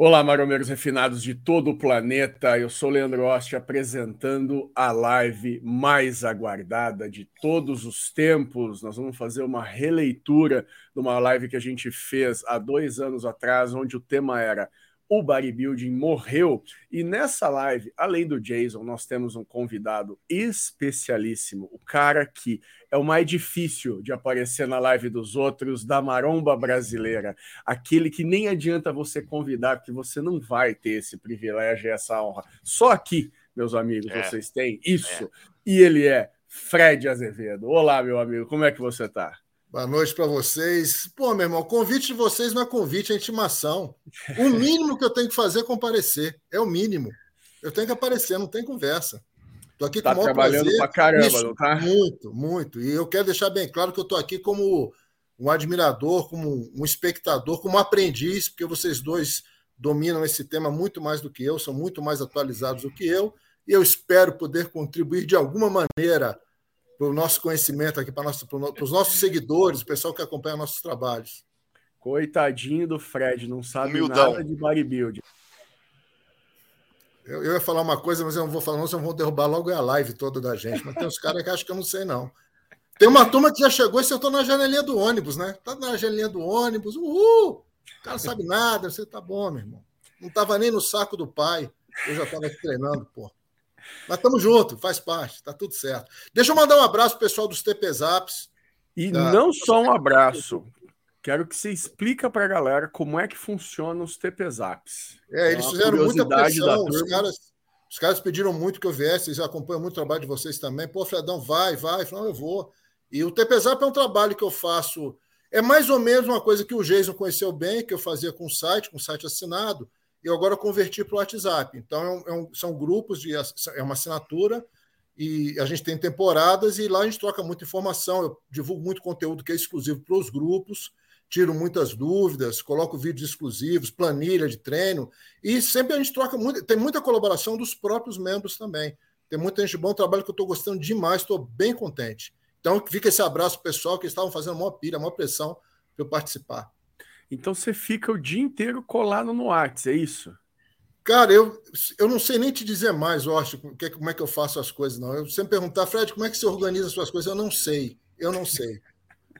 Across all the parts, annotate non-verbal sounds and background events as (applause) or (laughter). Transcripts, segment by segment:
Olá, maromeiros refinados de todo o planeta. Eu sou Leandro Oste apresentando a live mais aguardada de todos os tempos. Nós vamos fazer uma releitura de uma live que a gente fez há dois anos atrás, onde o tema era o bodybuilding morreu. E nessa live, além do Jason, nós temos um convidado especialíssimo, o cara que é o mais difícil de aparecer na live dos outros, da maromba brasileira, aquele que nem adianta você convidar, porque você não vai ter esse privilégio e essa honra. Só aqui, meus amigos, é. vocês têm isso. É. E ele é Fred Azevedo. Olá, meu amigo, como é que você está? Boa noite para vocês. Pô, meu irmão, convite de vocês não é convite, é intimação. O (laughs) mínimo que eu tenho que fazer é comparecer. É o mínimo. Eu tenho que aparecer, não tem conversa. Tô aqui tá com o maior trabalhando prazer. pra caramba, Isso, não tá? Muito, muito. E eu quero deixar bem claro que eu tô aqui como um admirador, como um espectador, como um aprendiz, porque vocês dois dominam esse tema muito mais do que eu, são muito mais atualizados do que eu, e eu espero poder contribuir de alguma maneira para o nosso conhecimento aqui, para, nosso, para os nossos seguidores, o pessoal que acompanha nossos trabalhos. Coitadinho do Fred, não sabe Humildão. nada de bodybuilding. Eu, eu, ia falar uma coisa, mas eu não vou falar, não, senão vão derrubar logo a live toda da gente. Mas tem uns caras que acham que eu não sei, não. Tem uma turma que já chegou e sentou na janelinha do ônibus, né? Tá na janelinha do ônibus, uhul! O cara não sabe nada, você tá bom, meu irmão. Não tava nem no saco do pai, eu já tava treinando, pô. Mas estamos juntos, faz parte, tá tudo certo. Deixa eu mandar um abraço pro pessoal dos TP Zaps. E tá? não só um abraço. Quero que você explique para a galera como é que funcionam os TP Zaps. É, eles fizeram muita pressão. Os caras, os caras pediram muito que eu viesse, eles acompanham muito o trabalho de vocês também. Pô, Fredão, vai, vai. Eu vou. E o TP Zap é um trabalho que eu faço. É mais ou menos uma coisa que o Jason conheceu bem, que eu fazia com o site, com o site assinado eu agora converti para o WhatsApp. Então, é um, é um, são grupos, de, é uma assinatura, e a gente tem temporadas, e lá a gente troca muita informação. Eu divulgo muito conteúdo que é exclusivo para os grupos, tiro muitas dúvidas, coloco vídeos exclusivos, planilha de treino, e sempre a gente troca muito, tem muita colaboração dos próprios membros também. Tem muita gente bom, trabalho que eu estou gostando demais, estou bem contente. Então, fica esse abraço pessoal que estavam fazendo uma pilha, uma pressão para eu participar. Então você fica o dia inteiro colado no WhatsApp, é isso? Cara, eu, eu não sei nem te dizer mais, Oste, como é que eu faço as coisas, não. Eu sempre perguntar, Fred, como é que você organiza as suas coisas? Eu não sei, eu não sei.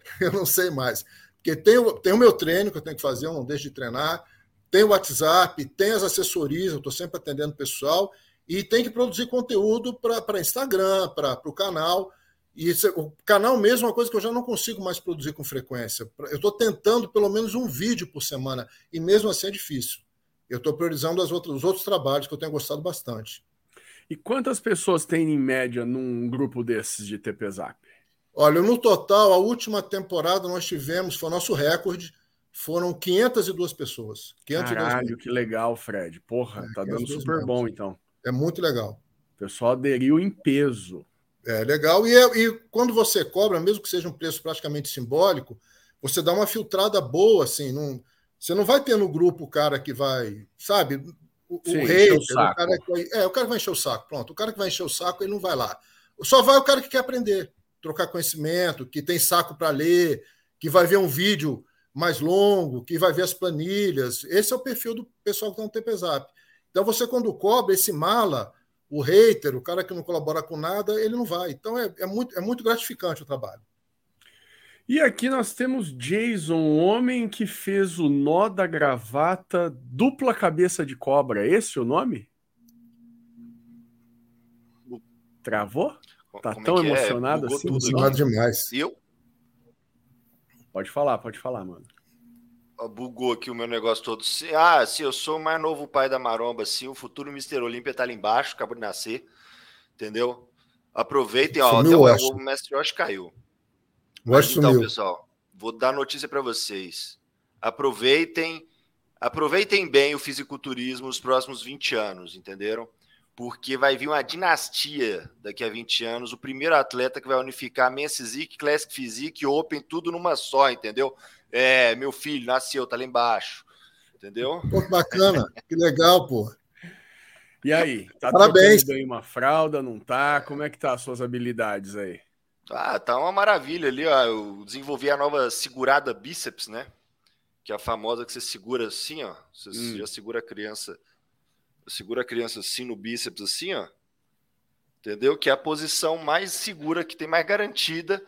(laughs) eu não sei mais. Porque tem, tem o meu treino que eu tenho que fazer, eu não deixo de treinar, tem o WhatsApp, tem as assessorias, eu estou sempre atendendo o pessoal, e tem que produzir conteúdo para Instagram, para o canal. E esse, o canal mesmo é uma coisa que eu já não consigo mais produzir com frequência. Eu estou tentando pelo menos um vídeo por semana, e mesmo assim é difícil. Eu estou priorizando as outras, os outros trabalhos que eu tenho gostado bastante. E quantas pessoas tem em média num grupo desses de TP Zap? Olha, no total, a última temporada nós tivemos, foi o nosso recorde, foram 502 pessoas. 502 Caralho, que legal, Fred. Porra, é, tá dando super bom então. É muito legal. O pessoal aderiu em peso. É legal. E, é, e quando você cobra, mesmo que seja um preço praticamente simbólico, você dá uma filtrada boa, assim. Não, você não vai ter no grupo o cara que vai, sabe? O, Sim, o rei, o, o, cara que vai, é, o cara que vai encher o saco. Pronto, o cara que vai encher o saco, ele não vai lá. Só vai o cara que quer aprender, trocar conhecimento, que tem saco para ler, que vai ver um vídeo mais longo, que vai ver as planilhas. Esse é o perfil do pessoal que está no TP Zap. Então, você, quando cobra esse mala, o hater, o cara que não colabora com nada, ele não vai. Então é, é, muito, é muito gratificante o trabalho. E aqui nós temos Jason, o homem que fez o nó da gravata dupla cabeça de cobra. Esse é o nome? Travou? Tá Como tão é, é emocionado é? assim? Emocionado demais. Eu? Pode falar, pode falar, mano bugou aqui o meu negócio todo. Ah, se eu sou o mais novo pai da maromba, sim, o futuro Mr. Olímpia tá ali embaixo, acabou de nascer, entendeu? Aproveitem, ó, até o, o Mestre Yoshi caiu. Mas, então, sumiu. pessoal, vou dar notícia para vocês. Aproveitem, aproveitem bem o fisiculturismo os próximos 20 anos, entenderam? Porque vai vir uma dinastia daqui a 20 anos, o primeiro atleta que vai unificar Men's Physique, Classic Physique, Open, tudo numa só, entendeu? É, meu filho nasceu, tá lá embaixo. Entendeu? Pô, que bacana, que legal, pô. E aí, tá Parabéns. bem uma fralda, não tá? Como é que tá as suas habilidades aí? Ah, tá uma maravilha ali, ó. Eu desenvolvi a nova segurada bíceps, né? que é a famosa que você segura assim, ó. Você hum. já segura a criança, segura a criança assim no bíceps, assim, ó. Entendeu? Que é a posição mais segura, que tem mais garantida.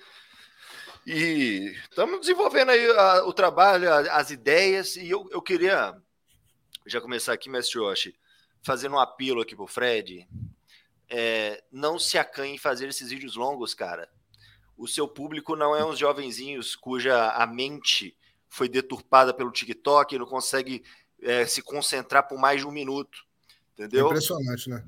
E estamos desenvolvendo aí a, o trabalho, a, as ideias. E eu, eu queria já começar aqui, mestre Yoshi, fazendo um apelo aqui pro Fred. É, não se acanhe em fazer esses vídeos longos, cara. O seu público não é uns jovenzinhos cuja a mente foi deturpada pelo TikTok e não consegue é, se concentrar por mais de um minuto. Entendeu? É impressionante, né?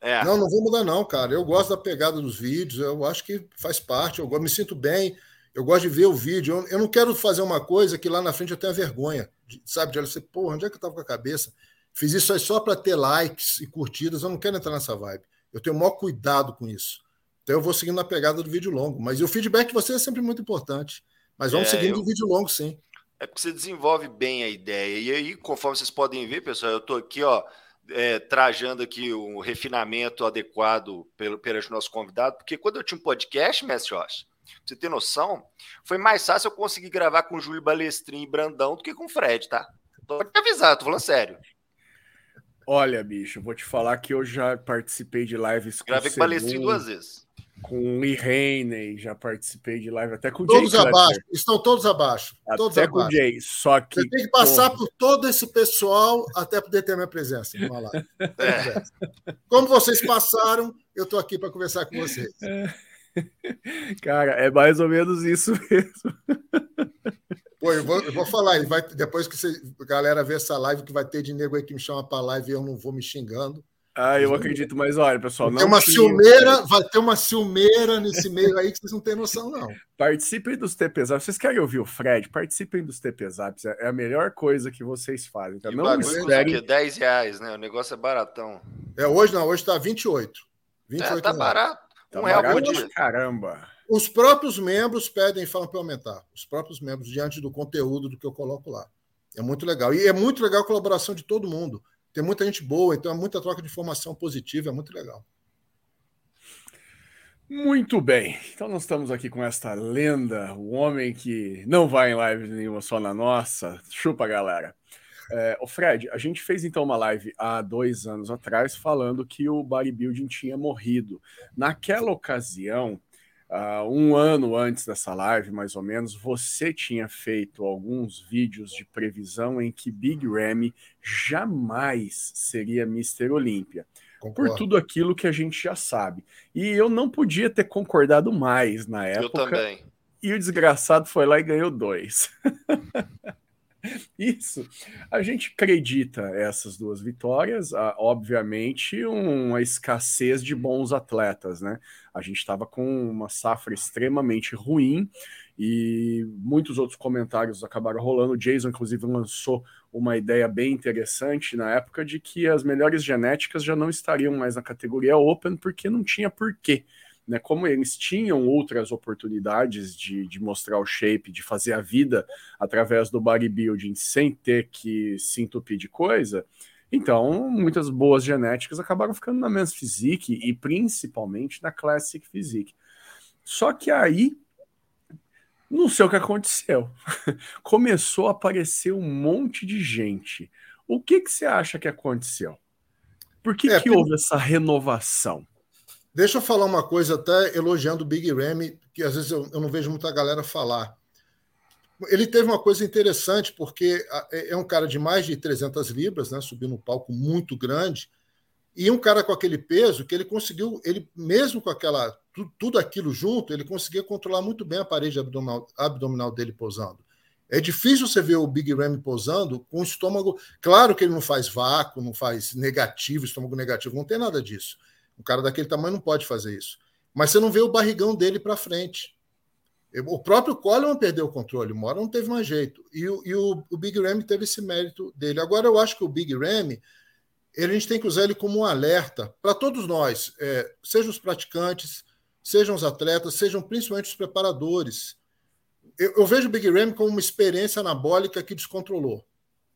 É. Não, não vou mudar, não, cara. Eu gosto da pegada dos vídeos, eu acho que faz parte, eu me sinto bem, eu gosto de ver o vídeo. Eu, eu não quero fazer uma coisa que lá na frente eu tenha vergonha, de, sabe? De olhar assim, porra, onde é que eu tava com a cabeça? Fiz isso aí só para ter likes e curtidas, eu não quero entrar nessa vibe. Eu tenho o maior cuidado com isso. Então eu vou seguindo na pegada do vídeo longo. Mas o feedback de você é sempre muito importante. Mas vamos é, seguindo eu... o vídeo longo, sim. É porque você desenvolve bem a ideia. E aí, conforme vocês podem ver, pessoal, eu estou aqui, ó, é, trajando aqui um refinamento adequado pelo, perante o nosso convidado, porque quando eu tinha um podcast, mestre Rocha, você ter noção, foi mais fácil eu conseguir gravar com o Júlio Balestrin e Brandão do que com o Fred, tá? Pode avisar, tô falando sério. Olha, bicho, vou te falar que eu já participei de lives com Gravei com o Balestrin duas vezes com o Lee Haney, já participei de live até com o Todos Jay abaixo, estão todos abaixo. Até todos com o Jay, só que. Você tem que passar por todo esse pessoal até poder ter minha presença numa live. É. Como vocês passaram, eu estou aqui para conversar com vocês. (laughs) Cara, é mais ou menos isso (laughs) mesmo. Pô, eu vou, eu vou falar, vai, depois que você, a galera ver essa live, que vai ter de nego aí que me chama para live e eu não vou me xingando. Ah, eu acredito, mas olha, pessoal, não. Tem uma ciumeira, vai ter uma ciumeira nesse meio aí que vocês não têm noção, não. Participem dos TPZaps. Vocês querem ouvir o Fred? Participem dos TPZaps. É a melhor coisa que vocês fazem. Então, não esperem... é 10 reais, né? O negócio é baratão. É, hoje não, hoje tá 28. 28 é, tá reais. barato. Tá um real por dia. Caramba. Os próprios membros pedem e falam para aumentar. Os próprios membros, diante do conteúdo do que eu coloco lá. É muito legal. E é muito legal a colaboração de todo mundo. Tem muita gente boa, então é muita troca de informação positiva, é muito legal. Muito bem, então nós estamos aqui com esta lenda, o homem que não vai em live nenhuma só na nossa. Chupa, galera. É, o Fred, a gente fez então uma live há dois anos atrás falando que o bodybuilding tinha morrido. Naquela ocasião, Uh, um ano antes dessa live, mais ou menos, você tinha feito alguns vídeos de previsão em que Big Ramy jamais seria Mr. Olímpia. Por tudo aquilo que a gente já sabe. E eu não podia ter concordado mais na época. Eu também. E o desgraçado foi lá e ganhou dois. (laughs) (laughs) Isso. A gente acredita essas duas vitórias, obviamente, uma escassez de bons atletas, né? A gente estava com uma safra extremamente ruim e muitos outros comentários acabaram rolando. O Jason, inclusive, lançou uma ideia bem interessante na época de que as melhores genéticas já não estariam mais na categoria Open porque não tinha porquê né, como eles tinham outras oportunidades de, de mostrar o shape, de fazer a vida através do bodybuilding sem ter que se entupir de coisa, então muitas boas genéticas acabaram ficando na Men's Physique e principalmente na Classic Physique. Só que aí, não sei o que aconteceu. (laughs) Começou a aparecer um monte de gente. O que, que você acha que aconteceu? Por que, é, que houve essa renovação? Deixa eu falar uma coisa, até elogiando o Big Ramy, que às vezes eu, eu não vejo muita galera falar. Ele teve uma coisa interessante, porque é, é um cara de mais de 300 libras, né, subiu no palco muito grande, e um cara com aquele peso que ele conseguiu, ele mesmo com aquela tudo aquilo junto, ele conseguia controlar muito bem a parede abdominal, abdominal dele posando. É difícil você ver o Big Ram posando com o estômago. Claro que ele não faz vácuo, não faz negativo, estômago negativo, não tem nada disso. Um cara daquele tamanho não pode fazer isso. Mas você não vê o barrigão dele para frente. O próprio Coleman perdeu o controle, Mora não teve mais jeito. E, o, e o, o, Big Ram teve esse mérito dele. Agora, eu acho que o Big Ram, a gente tem que usar ele como um alerta para todos nós, é, sejam os praticantes, sejam os atletas, sejam principalmente os preparadores. Eu, eu vejo o Big Ram como uma experiência anabólica que descontrolou.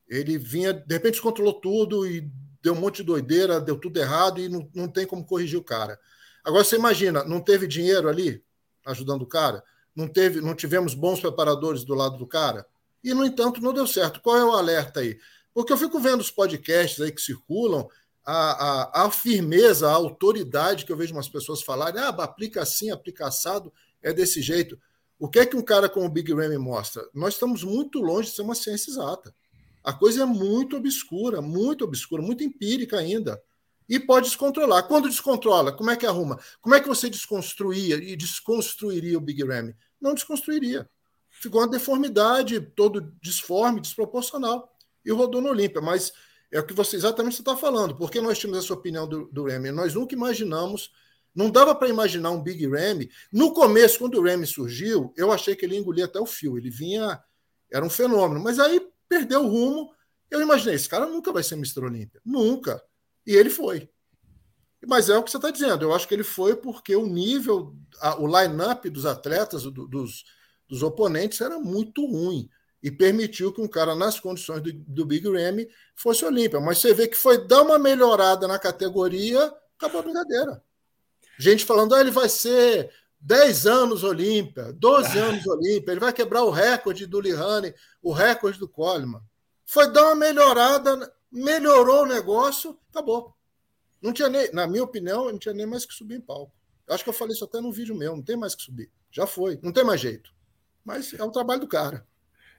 Ele vinha, de repente, descontrolou tudo e deu um monte de doideira, deu tudo errado e não, não tem como corrigir o cara. Agora você imagina, não teve dinheiro ali ajudando o cara? Não teve, não tivemos bons preparadores do lado do cara? E, no entanto, não deu certo. Qual é o alerta aí? Porque eu fico vendo os podcasts aí que circulam, a, a, a firmeza, a autoridade que eu vejo umas pessoas falarem, ah, aplica assim, aplica assado, é desse jeito. O que é que um cara como o Big Ram mostra? Nós estamos muito longe de ser uma ciência exata. A coisa é muito obscura, muito obscura, muito empírica ainda. E pode descontrolar. Quando descontrola, como é que arruma? Como é que você desconstruía e desconstruiria o Big Ram? Não desconstruiria. Ficou uma deformidade, todo disforme, desproporcional. E rodou no Olímpia. Mas é o que você exatamente está falando. Porque nós tínhamos essa opinião do, do Ram. Nós nunca imaginamos, não dava para imaginar um Big Ram. No começo, quando o Ram surgiu, eu achei que ele engolia até o fio. Ele vinha, era um fenômeno. Mas aí perdeu o rumo. Eu imaginei, esse cara nunca vai ser Mr. Olímpia. Nunca. E ele foi. Mas é o que você está dizendo. Eu acho que ele foi porque o nível, a, o line-up dos atletas, do, dos, dos oponentes, era muito ruim. E permitiu que um cara, nas condições do, do Big Ramy, fosse Olímpia. Mas você vê que foi dar uma melhorada na categoria, acabou a brincadeira. Gente falando, ah, ele vai ser 10 anos Olímpia, 12 ah. anos Olímpia, ele vai quebrar o recorde do Lihane, o recorde do Coleman. Foi dar uma melhorada, melhorou o negócio, acabou. Não tinha nem, na minha opinião, não tinha nem mais que subir em palco. Acho que eu falei isso até no vídeo meu, não tem mais que subir. Já foi, não tem mais jeito. Mas é o trabalho do cara.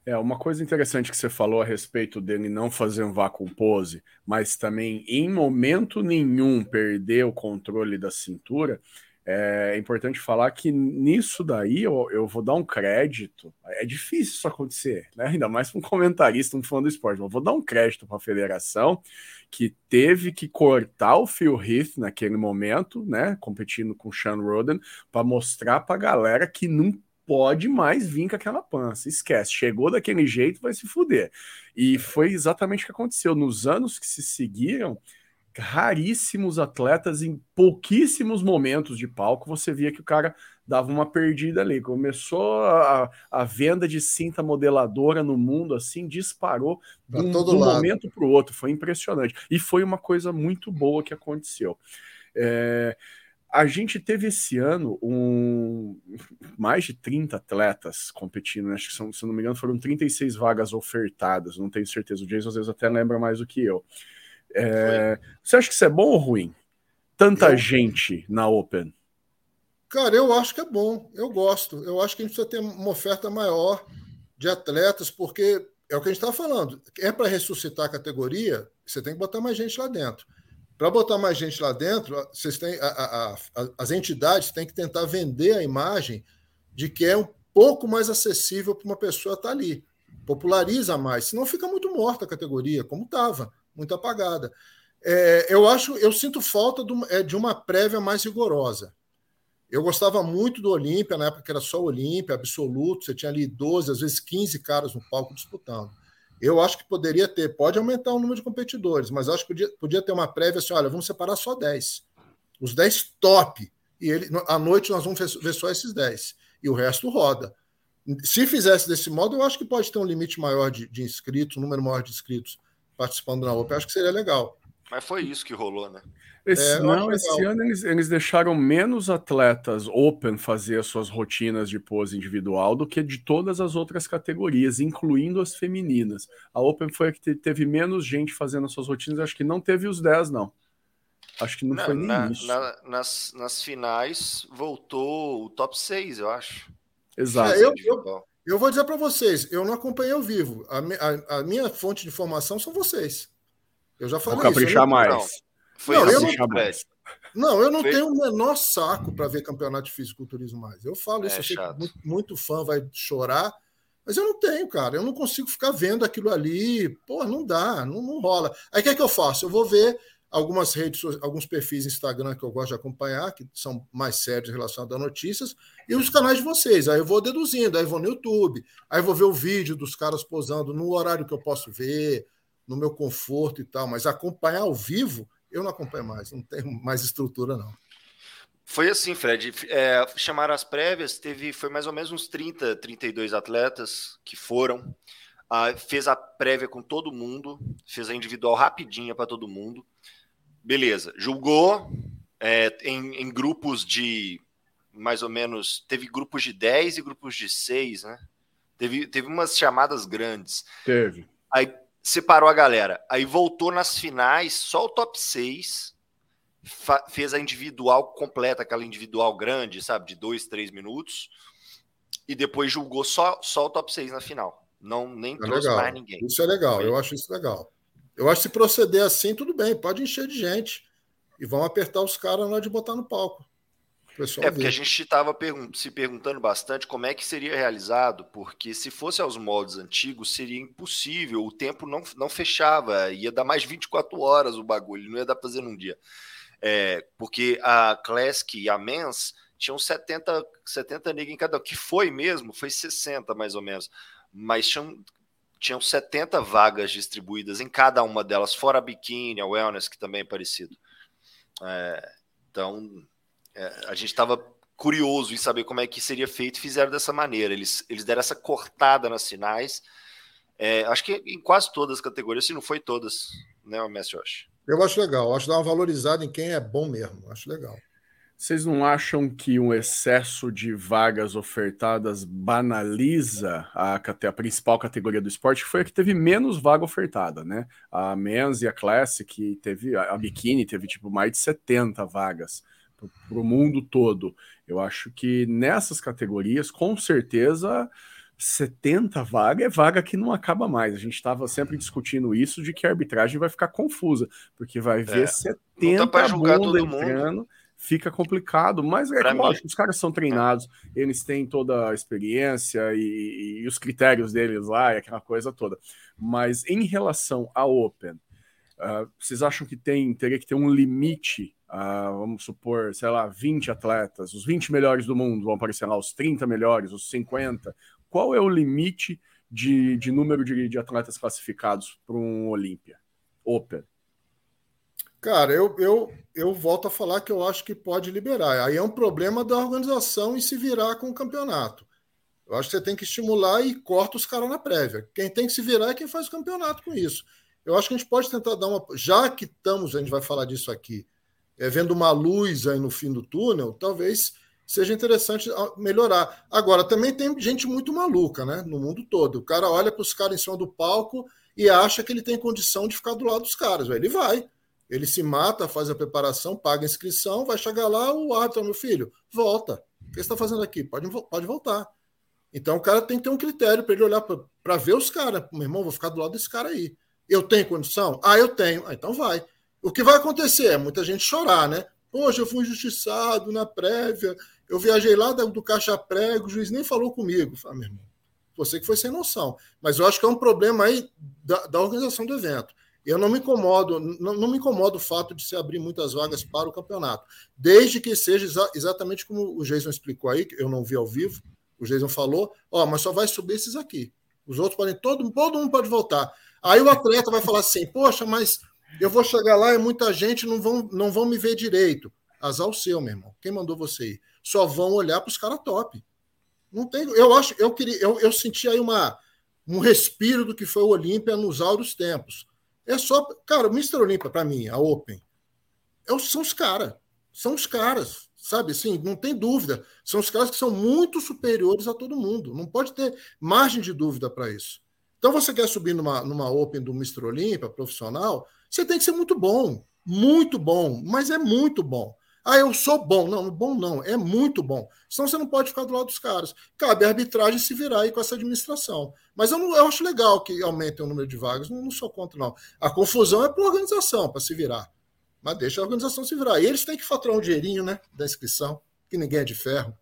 É, uma coisa interessante que você falou a respeito dele não fazer um vácuo pose, mas também em momento nenhum perder o controle da cintura, é importante falar que nisso daí eu, eu vou dar um crédito. É difícil isso acontecer, né? ainda mais para um comentarista, um fã do esporte. Eu vou dar um crédito para a federação que teve que cortar o Phil Heath naquele momento, né? Competindo com o Sean Roden, para mostrar para a galera que não pode mais vir com aquela pança. Esquece, chegou daquele jeito, vai se fuder. E foi exatamente o que aconteceu. Nos anos que se seguiram, raríssimos atletas em pouquíssimos momentos de palco você via que o cara dava uma perdida ali. Começou a, a venda de cinta modeladora no mundo assim, disparou de um, de um momento para o outro. Foi impressionante. E foi uma coisa muito boa que aconteceu. É, a gente teve esse ano um, mais de 30 atletas competindo, né? acho que são, se não me engano, foram 36 vagas ofertadas, não tenho certeza. O Jason às vezes até lembra mais do que eu. É, você acha que isso é bom ou ruim? Tanta eu... gente na Open. Cara, eu acho que é bom. Eu gosto. Eu acho que a gente precisa ter uma oferta maior de atletas, porque é o que a gente está falando. É para ressuscitar a categoria, você tem que botar mais gente lá dentro. Para botar mais gente lá dentro, vocês têm, a, a, a, as entidades têm que tentar vender a imagem de que é um pouco mais acessível para uma pessoa estar tá ali. Populariza mais, senão fica muito morta a categoria, como estava muito apagada. É, eu acho, eu sinto falta de, é, de uma prévia mais rigorosa. Eu gostava muito do Olímpia, na época que era só Olímpia, absoluto, você tinha ali 12, às vezes 15 caras no palco disputando. Eu acho que poderia ter, pode aumentar o número de competidores, mas acho que podia, podia ter uma prévia assim: olha, vamos separar só 10. Os 10 top. E ele, à noite nós vamos ver só esses 10. E o resto roda. Se fizesse desse modo, eu acho que pode ter um limite maior de, de inscritos, um número maior de inscritos participando na Open, acho que seria legal. Mas foi isso que rolou, né? Esse, é, não, esse ano eles, eles deixaram menos atletas Open fazer as suas rotinas de pose individual do que de todas as outras categorias, incluindo as femininas. A Open foi a que teve menos gente fazendo as suas rotinas, acho que não teve os 10, não. Acho que não, não foi nem na, isso. Na, nas, nas finais voltou o top 6, eu acho. Exato. É, eu, eu, eu vou dizer para vocês, eu não acompanhei ao vivo. A, a, a, minha fonte de informação são vocês. Eu já falei vou caprichar isso. mais. Não, foi não, eu não, mais. não, eu não foi... tenho o menor saco para ver campeonato de fisiculturismo mais. Eu falo isso, é, eu sei que muito, muito fã vai chorar, mas eu não tenho, cara. Eu não consigo ficar vendo aquilo ali. Pô, não dá, não, não rola. Aí o que é que eu faço? Eu vou ver algumas redes, alguns perfis Instagram que eu gosto de acompanhar, que são mais sérios relacionados a notícias, e os canais de vocês. Aí eu vou deduzindo, aí vou no YouTube, aí vou ver o vídeo dos caras posando no horário que eu posso ver, no meu conforto e tal, mas acompanhar ao vivo, eu não acompanho mais, não tenho mais estrutura, não. Foi assim, Fred. É, chamaram as prévias, teve, foi mais ou menos uns 30, 32 atletas que foram. Ah, fez a prévia com todo mundo, fez a individual rapidinha para todo mundo. Beleza, julgou é, em, em, grupos de mais ou menos. Teve grupos de 10 e grupos de 6, né? Teve, teve umas chamadas grandes. Teve. Aí separou a galera. Aí voltou nas finais, só o top 6 fez a individual completa, aquela individual grande, sabe, de dois, três minutos. E depois julgou só, só o top 6 na final. Não nem é trouxe legal. mais ninguém. Isso é legal, Foi. eu acho isso legal. Eu acho que se proceder assim, tudo bem, pode encher de gente. E vão apertar os caras na hora de botar no palco. É porque a gente estava pergun se perguntando bastante como é que seria realizado, porque se fosse aos moldes antigos, seria impossível, o tempo não, não fechava, ia dar mais 24 horas o bagulho, não ia dar para fazer num dia. É, porque a Classic e a Men's tinham 70, 70 negros em cada, que foi mesmo, foi 60 mais ou menos, mas tinham, tinham 70 vagas distribuídas em cada uma delas, fora a biquíni, a wellness, que também é parecido. É, então, é, a gente estava curioso em saber como é que seria feito e fizeram dessa maneira. Eles, eles deram essa cortada nas sinais. É, acho que em quase todas as categorias, se não foi todas, né, o Messi Josh? Eu acho legal, acho dar uma valorizada em quem é bom mesmo, acho legal. Vocês não acham que um excesso de vagas ofertadas banaliza a, a, principal categoria do esporte? Foi a que teve menos vaga ofertada, né? A Men's e a Classic teve, a, a Bikini teve tipo mais de 70 vagas para o mundo todo. Eu acho que nessas categorias, com certeza, 70 vagas é vaga que não acaba mais. A gente estava sempre discutindo isso de que a arbitragem vai ficar confusa, porque vai ver é, 70 tá julgar todo entrando, mundo. Fica complicado. Mas é que, lógico, os caras são treinados, eles têm toda a experiência e, e, os critérios deles lá e aquela coisa toda. Mas em relação à Open, uh, vocês acham que tem teria que ter um limite Uh, vamos supor, sei lá, 20 atletas, os 20 melhores do mundo vão aparecer lá, os 30 melhores, os 50. Qual é o limite de, de número de, de atletas classificados para um Olímpia? Open. Cara, eu, eu, eu volto a falar que eu acho que pode liberar. Aí é um problema da organização e se virar com o campeonato. Eu acho que você tem que estimular e corta os caras na prévia. Quem tem que se virar é quem faz o campeonato com isso. Eu acho que a gente pode tentar dar uma. Já que estamos, a gente vai falar disso aqui, é, vendo uma luz aí no fim do túnel, talvez seja interessante ah, melhorar. Agora, também tem gente muito maluca, né? No mundo todo. O cara olha para os caras em cima do palco e acha que ele tem condição de ficar do lado dos caras. Ele vai. Ele se mata, faz a preparação, paga a inscrição, vai chegar lá, o árbitro, meu filho, volta. O que você está fazendo aqui? Pode, pode voltar. Então o cara tem que ter um critério para ele olhar para ver os caras. Meu irmão, vou ficar do lado desse cara aí. Eu tenho condição? Ah, eu tenho. Ah, então vai. O que vai acontecer é muita gente chorar, né? Poxa, eu fui injustiçado na prévia, eu viajei lá do Caixa Prego, o juiz nem falou comigo. Falei, meu irmão, você que foi sem noção. Mas eu acho que é um problema aí da, da organização do evento. Eu não me incomodo, não, não, me incomoda o fato de se abrir muitas vagas para o campeonato, desde que seja exa exatamente como o Jason explicou aí, que eu não vi ao vivo, o Jason falou, ó, mas só vai subir esses aqui. Os outros podem, todo, todo mundo pode voltar. Aí o atleta vai falar assim, poxa, mas eu vou chegar lá e muita gente não vão, não vão me ver direito. Azar o seu, meu irmão. Quem mandou você ir? Só vão olhar para os caras top. Não tem. Eu acho, eu queria, eu, eu senti aí uma, um respiro do que foi o Olímpia nos altos tempos. É só, cara, o Mr. Olímpia para mim, a Open, é, são os caras, são os caras, sabe? Assim, não tem dúvida. São os caras que são muito superiores a todo mundo. Não pode ter margem de dúvida para isso. Então, você quer subir numa, numa Open do Mr. Olímpia profissional, você tem que ser muito bom, muito bom, mas é muito bom. Ah, eu sou bom. Não, bom não, é muito bom. Senão você não pode ficar do lado dos caras. Cabe a arbitragem se virar aí com essa administração. Mas eu, não, eu acho legal que aumentem o número de vagas, não, não sou contra, não. A confusão é para a organização, para se virar. Mas deixa a organização se virar. E eles têm que faturar um dinheirinho, né? Da inscrição, que ninguém é de ferro.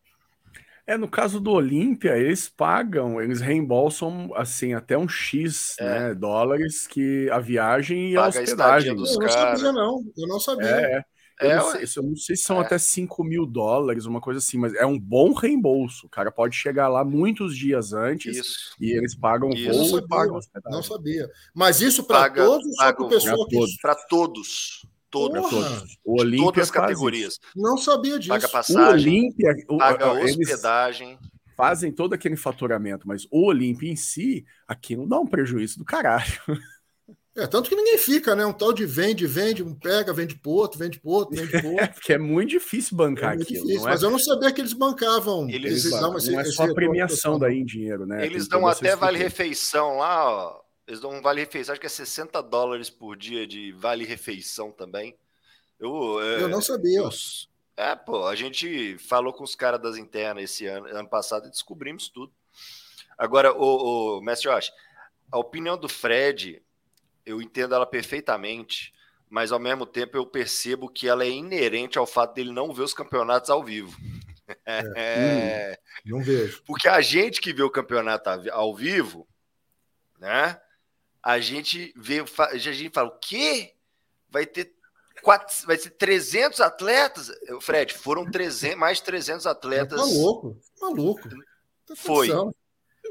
É, no caso do Olímpia, eles pagam, eles reembolsam assim até um X é. né, dólares que a viagem e Paga a hospedagem. dos eu não sabia, não. Eu não sabia. É, eu, é, não sei, eu não sei se são é. até 5 mil dólares, uma coisa assim, mas é um bom reembolso. O cara pode chegar lá muitos dias antes isso. e eles pagam isso. voo e pagam hospedagem. Não sabia. Mas isso para todos ou para pessoa que... Para todos. Todos. todos. O Olímpia todas as categorias. Não sabia disso. Paga passagem, o Olímpia, paga hospedagem. Fazem todo aquele faturamento, mas o Olímpia em si, aqui não dá um prejuízo do caralho. (laughs) É, tanto que ninguém fica, né? Um tal de vende, vende, um pega, vende pro outro, vende pro outro, vende pro outro. (laughs) É, porque é muito difícil bancar é muito aquilo. Difícil, é? Mas eu não sabia que eles bancavam. Eles, eles dão não é só a premiação daí em dinheiro, né? Eles dão até vale-refeição lá, ó. Eles dão um vale-refeição, acho que é 60 dólares por dia de vale-refeição também. Eu, é, eu não sabia. Eu, é, pô, a gente falou com os caras das internas esse ano, ano passado e descobrimos tudo. Agora, o, o Mestre Josh, a opinião do Fred eu entendo ela perfeitamente, mas ao mesmo tempo eu percebo que ela é inerente ao fato dele não ver os campeonatos ao vivo. É. (laughs) Hum, não vejo. Porque a gente que vê o campeonato ao vivo, né? A gente vê, a gente fala, o quê? Vai ter quatro, vai ser 300 atletas? Fred, foram 300, mais 300 atletas. Tá louco, maluco. Tá foi.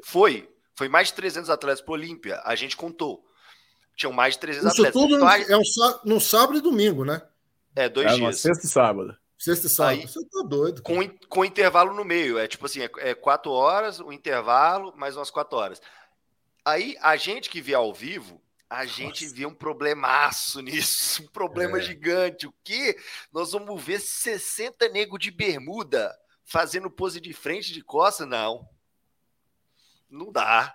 Foi. Foi mais de 300 atletas para Olímpia. A gente contou. Tinham mais de 300 Isso atletas. tudo é um, no sábado e domingo, né? É, dois é, dias. Sexta e sábado. Sexta e sábado. Aí, Você tá doido. Com, com intervalo no meio. É tipo assim, é, é quatro horas, o intervalo, mais umas quatro horas. Aí, a gente que vê ao vivo, a gente Nossa. vê um problemaço (laughs) nisso, um problema é. gigante. O que? Nós vamos ver 60 nego de bermuda fazendo pose de frente de costa? Não. Não dá.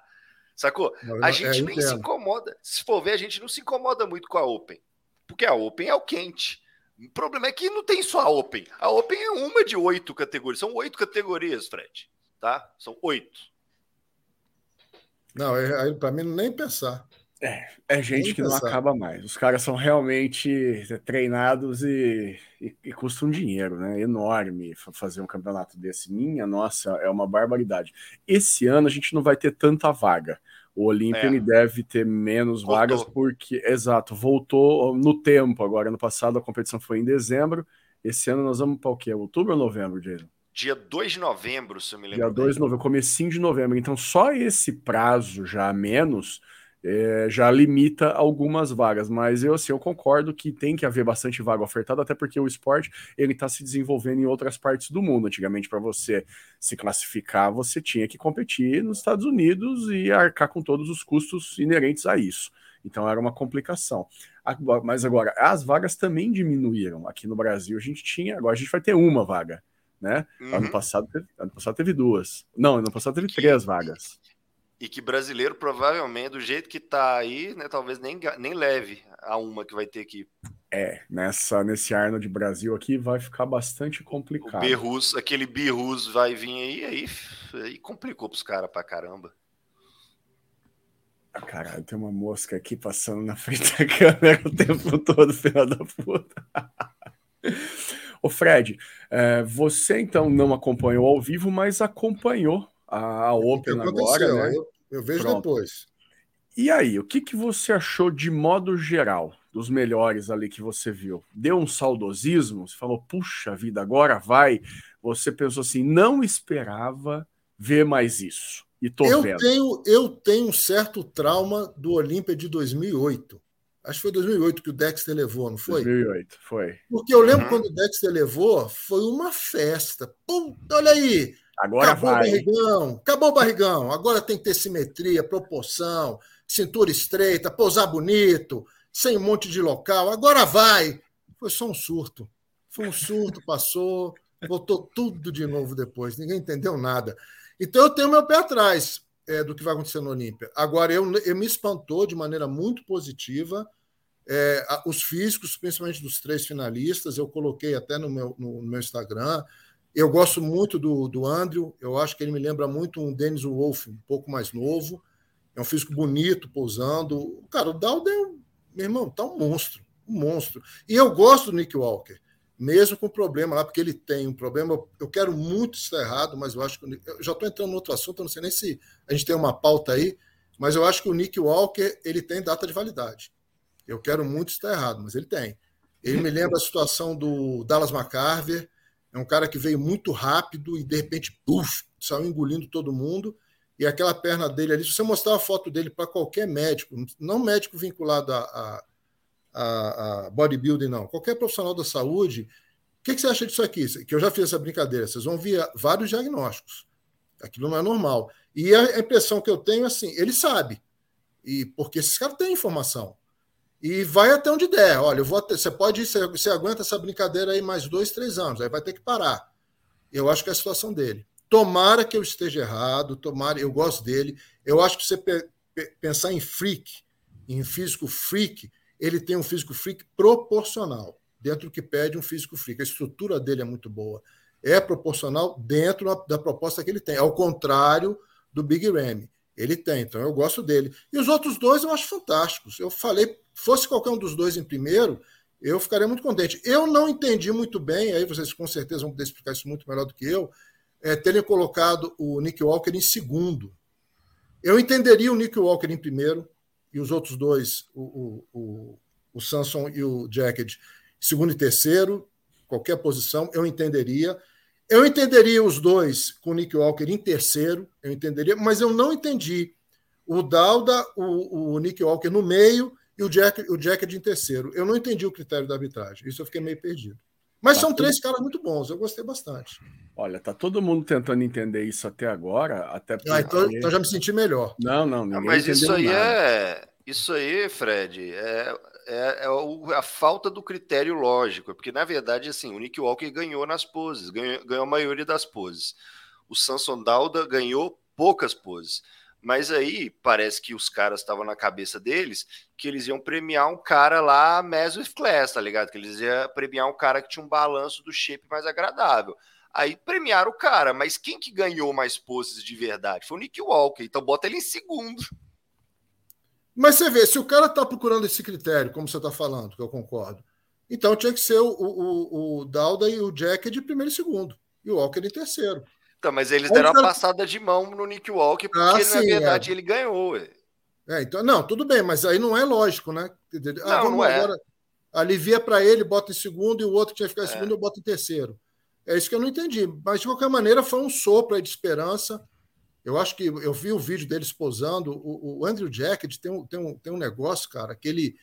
Sacou? Não, a gente é, nem se incomoda. Se for ver, a gente não se incomoda muito com a Open. Porque a Open é o quente. O problema é que não tem só a Open. A Open é uma de oito categorias. São oito categorias, Fred. Tá? São oito. Não, é, para mim nem pensar. É, é gente que não acaba mais. Os caras são realmente treinados e, e, e custam dinheiro, né? Enorme fazer um campeonato desse. Minha nossa, é uma barbaridade. Esse ano a gente não vai ter tanta vaga. O Olímpia é. deve ter menos voltou. vagas porque, exato, voltou no tempo. Agora, ano passado a competição foi em dezembro. Esse ano nós vamos para o quê? Outubro ou novembro, Jason? Dia 2 de novembro, se eu me lembro. Dia 2 de novembro, comecinho de novembro. Então, só esse prazo já menos é, já limita algumas vagas. Mas eu, assim, eu concordo que tem que haver bastante vaga ofertada, até porque o esporte ele está se desenvolvendo em outras partes do mundo. Antigamente, para você se classificar, você tinha que competir nos Estados Unidos e arcar com todos os custos inerentes a isso. Então era uma complicação. Mas agora, as vagas também diminuíram. Aqui no Brasil a gente tinha, agora a gente vai ter uma vaga. Né? Uhum. Ano, passado, ano passado teve duas. Não, ano passado teve três vagas. E que brasileiro, provavelmente, do jeito que tá aí, né, talvez nem, nem leve a uma que vai ter aqui. É, nessa, nesse Arnold Brasil aqui vai ficar bastante complicado. O Birrus, aquele Birrus vai vir aí, aí, aí complicou pros caras pra caramba. Ah, caralho, tem uma mosca aqui passando na frente da (laughs) câmera o tempo todo, filha da puta. (laughs) Ô Fred, é, você então não acompanhou ao vivo, mas acompanhou a Open agora, né? Eu, eu vejo Pronto. depois. E aí, o que, que você achou de modo geral dos melhores ali que você viu? Deu um saudosismo? Você falou, puxa vida, agora vai. Você pensou assim, não esperava ver mais isso. E tô eu vendo. Tenho, eu tenho um certo trauma do Olímpia de 2008. Acho que foi 2008 que o Dexter levou, não foi? 2008, foi. Porque eu lembro uhum. quando o Dexter levou, foi uma festa. Puta, olha aí, Agora acabou vai. o barrigão, acabou o barrigão. Agora tem que ter simetria, proporção, cintura estreita, pousar bonito, sem um monte de local. Agora vai. Foi só um surto. Foi um surto, passou, voltou tudo de novo depois. Ninguém entendeu nada. Então eu tenho meu pé atrás é, do que vai acontecer no Olímpia. Agora, eu, eu me espantou de maneira muito positiva. É, os físicos, principalmente dos três finalistas, eu coloquei até no meu, no, no meu Instagram. Eu gosto muito do, do Andrew, eu acho que ele me lembra muito um Dennis Wolf, um pouco mais novo. É um físico bonito, pousando. Cara, o Dowd é, meu irmão, tá um monstro, um monstro. E eu gosto do Nick Walker, mesmo com problema lá, porque ele tem um problema. Eu quero muito estar errado, mas eu acho que. Eu já estou entrando no outro assunto, eu não sei nem se a gente tem uma pauta aí, mas eu acho que o Nick Walker ele tem data de validade. Eu quero muito estar errado, mas ele tem. Ele me lembra a situação do Dallas McCarver é um cara que veio muito rápido e de repente, puf, saiu engolindo todo mundo. E aquela perna dele ali, se você mostrar a foto dele para qualquer médico, não médico vinculado a, a, a, a, bodybuilding, não, qualquer profissional da saúde, o que, que, você acha disso aqui? Que eu já fiz essa brincadeira, vocês vão ver vários diagnósticos. Aquilo não é normal. E a impressão que eu tenho é assim, ele sabe. E porque esses caras têm informação. E vai até onde der. Olha, eu vou até, você pode ir, você, você aguenta essa brincadeira aí mais dois, três anos, aí vai ter que parar. Eu acho que é a situação dele. Tomara que eu esteja errado, tomara, eu gosto dele. Eu acho que você pe, pe, pensar em freak, em físico freak, ele tem um físico freak proporcional, dentro do que pede um físico freak. A estrutura dele é muito boa. É proporcional dentro da proposta que ele tem. Ao contrário do Big Ramy. Ele tem, então eu gosto dele. E os outros dois eu acho fantásticos. Eu falei, fosse qualquer um dos dois em primeiro, eu ficaria muito contente. Eu não entendi muito bem, aí vocês com certeza vão poder explicar isso muito melhor do que eu, é, terem colocado o Nick Walker em segundo. Eu entenderia o Nick Walker em primeiro e os outros dois, o, o, o, o Samson e o Jacket, segundo e terceiro, qualquer posição, eu entenderia. Eu entenderia os dois com o Nick Walker em terceiro, eu entenderia, mas eu não entendi o Dauda, o, o Nick Walker no meio e o Jack, o Jack em terceiro. Eu não entendi o critério da arbitragem. Isso eu fiquei meio perdido. Mas tá são três caras muito bons, eu gostei bastante. Olha, tá todo mundo tentando entender isso até agora, até porque... ah, então, então, já me senti melhor. Não, não, não. Mas isso aí nada. é, isso aí, Fred, é, é, é a falta do critério lógico, porque na verdade assim, o Nick Walker ganhou nas poses, ganhou, ganhou a maioria das poses. O Samson Dauda ganhou poucas poses. Mas aí parece que os caras estavam na cabeça deles que eles iam premiar um cara lá with class, tá ligado? Que eles iam premiar um cara que tinha um balanço do shape mais agradável. Aí premiaram o cara, mas quem que ganhou mais poses de verdade? Foi o Nick Walker, então bota ele em segundo. Mas você vê, se o cara tá procurando esse critério, como você tá falando, que eu concordo, então tinha que ser o, o, o Dauda e o Jack de primeiro e segundo, e o Walker em terceiro. Então, mas eles deram a passada de mão no Nick Walker, porque ah, sim, na verdade é. ele ganhou. É, então, não, tudo bem, mas aí não é lógico, né? Ah, não, vamos não é. agora. Alivia para ele, bota em segundo, e o outro que tinha que ficar em é. segundo, eu boto em terceiro. É isso que eu não entendi. Mas, de qualquer maneira, foi um sopro de esperança. Eu acho que eu vi o vídeo dele posando. O, o Andrew Jacket tem um, tem, um, tem um negócio, cara, que ele,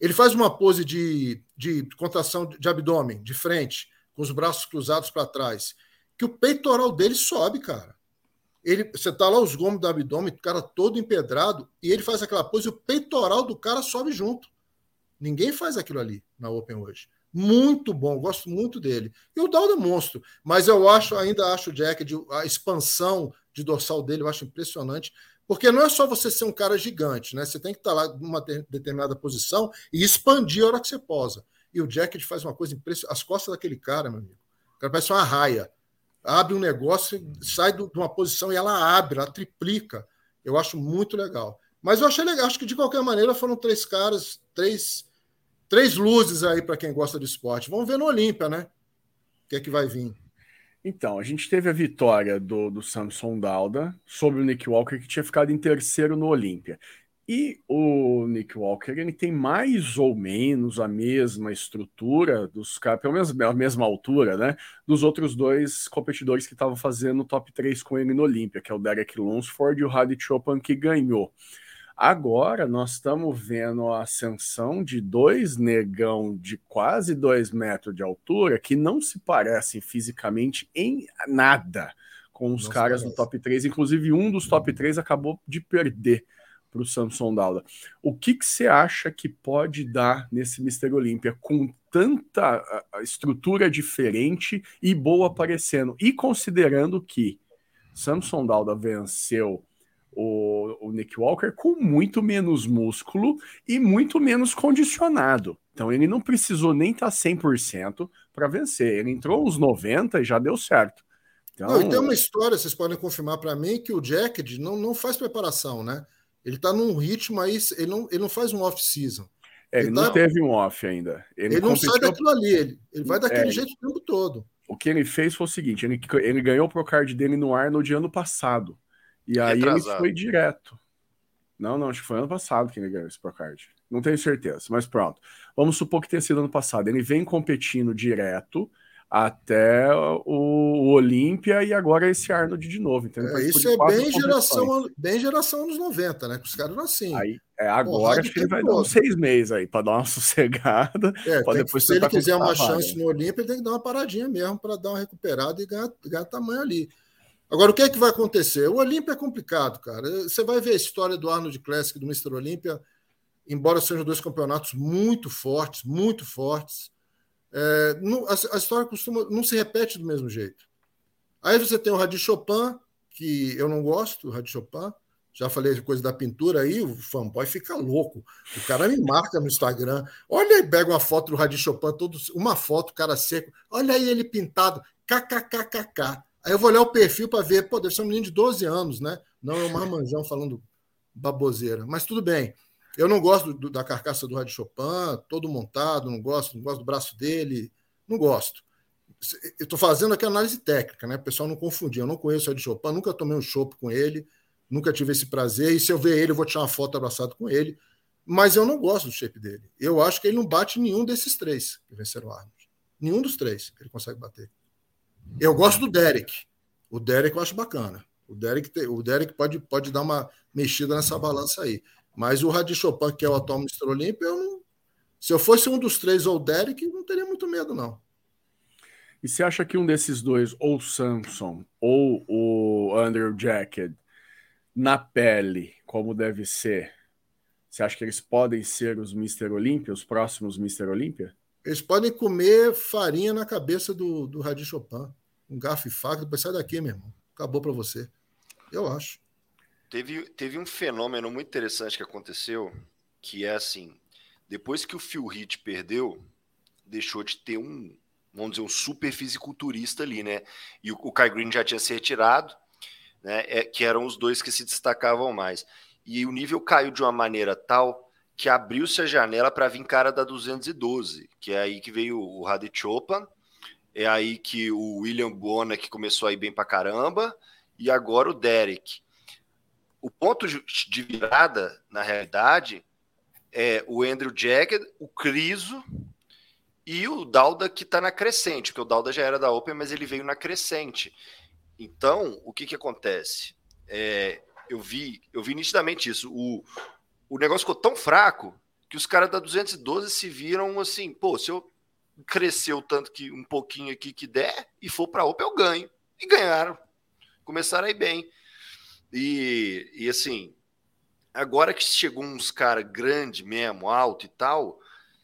ele faz uma pose de, de contração de abdômen, de frente, com os braços cruzados para trás que o peitoral dele sobe, cara. Ele, você tá lá os gomos do abdômen, o cara todo empedrado, e ele faz aquela pose e o peitoral do cara sobe junto. Ninguém faz aquilo ali na Open hoje. Muito bom, gosto muito dele. E o Dalda é monstro, mas eu acho, ainda acho o Jack, de, a expansão de dorsal dele, eu acho impressionante, porque não é só você ser um cara gigante, né? Você tem que estar tá lá numa determinada posição e expandir a hora que você posa. E o Jack faz uma coisa impressionante. As costas daquele cara, meu amigo, o cara parece uma raia abre um negócio, sai de uma posição e ela abre, ela triplica. Eu acho muito legal. Mas eu achei legal, acho que de qualquer maneira foram três caras, três, três luzes aí para quem gosta de esporte. Vamos ver no Olímpia, né? O que é que vai vir. Então, a gente teve a vitória do, do Samson Dauda sobre o Nick Walker, que tinha ficado em terceiro no Olímpia. E o Nick Walker ele tem mais ou menos a mesma estrutura dos caras, pelo menos a mesma altura, né? Dos outros dois competidores que estavam fazendo o top 3 com ele no Olímpia, que é o Derek Lunsford e o Hadi Chopin, que ganhou. Agora nós estamos vendo a ascensão de dois negão de quase dois metros de altura que não se parecem fisicamente em nada com os caras do top 3. Inclusive, um dos top 3 acabou de perder para o Samson Dauda. O que, que você acha que pode dar nesse Mister Olímpia com tanta estrutura diferente e boa aparecendo? E considerando que Samson Dauda venceu o, o, Nick Walker com muito menos músculo e muito menos condicionado. Então ele não precisou nem estar tá 100% para vencer. Ele entrou uns 90 e já deu certo. Então... Não, e tem uma história, vocês podem confirmar para mim, que o Jacket não, não faz preparação, né? Ele está num ritmo aí, ele não, ele não faz um off-season. É, ele, ele tá, não teve um off ainda. Ele, ele não sai daquilo ali, ele, ele vai daquele é, jeito o tempo todo. O que ele fez foi o seguinte: ele, ele ganhou o Procard dele no Arnold ano passado. E aí Retrasado. ele foi direto. Não, não, acho que foi ano passado que ele ganhou esse Procard. Não tenho certeza, mas pronto. Vamos supor que tenha sido ano passado. Ele vem competindo direto até o Olímpia e agora esse Arnold de novo. Entendeu? É, isso é bem geração, bem geração anos 90, né? Que os caras eram assim. Aí, é, agora acho que ele vai dar uns seis meses aí para dar uma (laughs) sossegada. É, depois que, se ele quiser uma chance no Olímpia, ele tem que dar uma paradinha mesmo para dar uma recuperada e ganhar, ganhar tamanho ali. Agora, o que é que vai acontecer? O Olímpia é complicado, cara. Você vai ver a história do Arnold Classic do Mr. Olímpia. embora sejam dois campeonatos muito fortes, muito fortes. É, não, a, a, história costuma não se repete do mesmo jeito. Aí você tem o Radi Chopin, que eu não gosto, o Radi Chopin. Já falei coisa da pintura aí, o fanboy fica louco. O cara me marca no Instagram. Olha aí, pega uma foto do Radi Chopin, todo, uma foto, cara seco. Olha aí ele pintado, kkkk. Aí eu vou olhar o perfil para ver, pô, deve ser um menino de 12 anos, né? Não é um marmanjão falando baboseira. Mas tudo bem. Eu não gosto do, da carcaça do Rádio Chopin, todo montado, não gosto, não gosto do braço dele, não gosto. Eu estou fazendo aqui análise técnica, né? O pessoal não confundir. Eu não conheço o Rádio Chopin, nunca tomei um chopp com ele, nunca tive esse prazer. E se eu ver ele, eu vou tirar uma foto abraçado com ele. Mas eu não gosto do shape dele. Eu acho que ele não bate nenhum desses três que venceram o Arnold. Nenhum dos três ele consegue bater. Eu gosto do Derek. O Derek eu acho bacana. O Derek, o Derek pode, pode dar uma mexida nessa balança aí. Mas o Radi Chopin, que é o atual Mr. Olímpio, eu não, se eu fosse um dos três ou o Derek, não teria muito medo, não. E você acha que um desses dois, ou o Samson ou o Andrew Jacket, na pele, como deve ser, você acha que eles podem ser os Mr. Olímpia, os próximos Mr. Olímpia? Eles podem comer farinha na cabeça do, do Radi Chopin. Um garfo e faca, depois sai daqui, meu irmão. Acabou para você. Eu acho. Teve, teve um fenômeno muito interessante que aconteceu, que é assim, depois que o Phil Heath perdeu, deixou de ter um, vamos dizer, um super fisiculturista ali, né? E o, o Kai Green já tinha se retirado, né? É, que eram os dois que se destacavam mais. E o nível caiu de uma maneira tal que abriu-se a janela para vir cara da 212, que é aí que veio o Hadi Chopin, é aí que o William Bona que começou a ir bem para caramba, e agora o Derek o ponto de virada, na realidade, é o Andrew Jagged, o Criso e o Dalda que está na crescente, porque o Dalda já era da Open, mas ele veio na crescente. Então, o que, que acontece? É, eu vi eu vi nitidamente isso. O, o negócio ficou tão fraco que os caras da 212 se viram assim, pô, se eu crescer o tanto que um pouquinho aqui que der e for para a Open, eu ganho. E ganharam. Começaram aí bem. E, e assim, agora que chegou uns caras grande mesmo, alto e tal,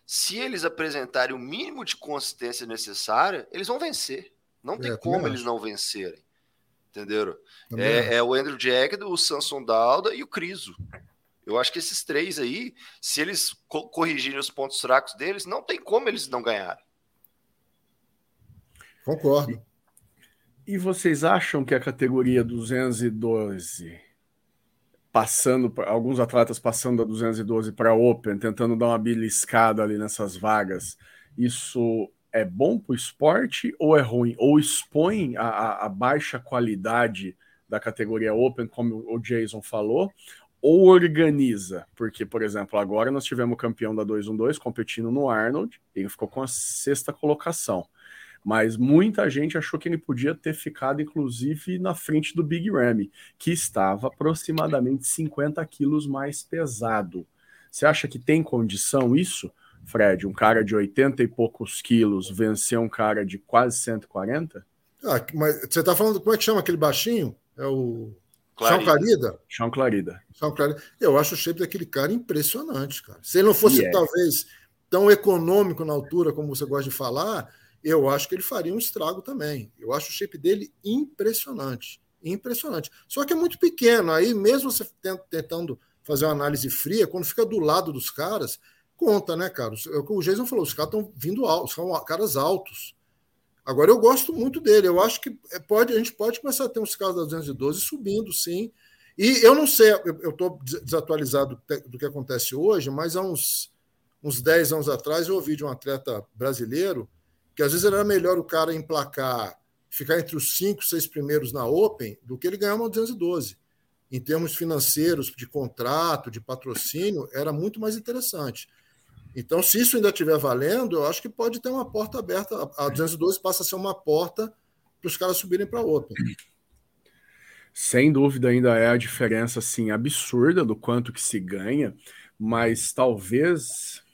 se eles apresentarem o mínimo de consistência necessária, eles vão vencer. Não tem é, como eles não vencerem. Entenderam? É, é, o Andrew Jagged, o Samson Dalda e o Criso. Eu acho que esses três aí, se eles co corrigirem os pontos fracos deles, não tem como eles não ganharem. Concordo. E vocês acham que a categoria 212, passando, alguns atletas passando da 212 para Open, tentando dar uma beliscada ali nessas vagas, isso é bom para o esporte ou é ruim? Ou expõe a, a, baixa qualidade da categoria Open, como o Jason falou, ou organiza? Porque, por exemplo, agora nós tivemos o campeão da 212 competindo no Arnold, ele ficou com a sexta colocação mas muita gente achou que ele podia ter ficado, inclusive, na frente do Big Ramy, que estava aproximadamente 50 quilos mais pesado. Você acha que tem condição isso, Fred? Um cara de 80 e poucos quilos vencer um cara de quase 140? Ah, mas você está falando, como é que chama aquele baixinho? É o. Clarida. Chão Clarida? Chão Clarida. Chão Clarida. Eu acho o shape daquele cara impressionante, cara. Se ele não fosse, é. talvez, tão econômico na altura como você gosta de falar, eu acho que ele faria um estrago também. Eu acho o shape dele impressionante. Impressionante. Só que é muito pequeno. Aí, mesmo você tentando fazer uma análise fria, quando fica do lado dos caras, conta, né, cara? É o Jason falou, os caras estão vindo altos, são caras altos. Agora, eu gosto muito dele. Eu acho que é, pode, a gente pode começar a ter uns caras da 212 subindo, sim. E eu não sei, eu estou desatualizado do que acontece hoje, mas há uns, uns 10 anos atrás eu ouvi de um atleta brasileiro que às vezes era melhor o cara emplacar, ficar entre os cinco, seis primeiros na Open, do que ele ganhar uma 212. Em termos financeiros, de contrato, de patrocínio, era muito mais interessante. Então, se isso ainda estiver valendo, eu acho que pode ter uma porta aberta. A 212 passa a ser uma porta para os caras subirem para a Open. Sem dúvida, ainda é a diferença assim absurda do quanto que se ganha, mas talvez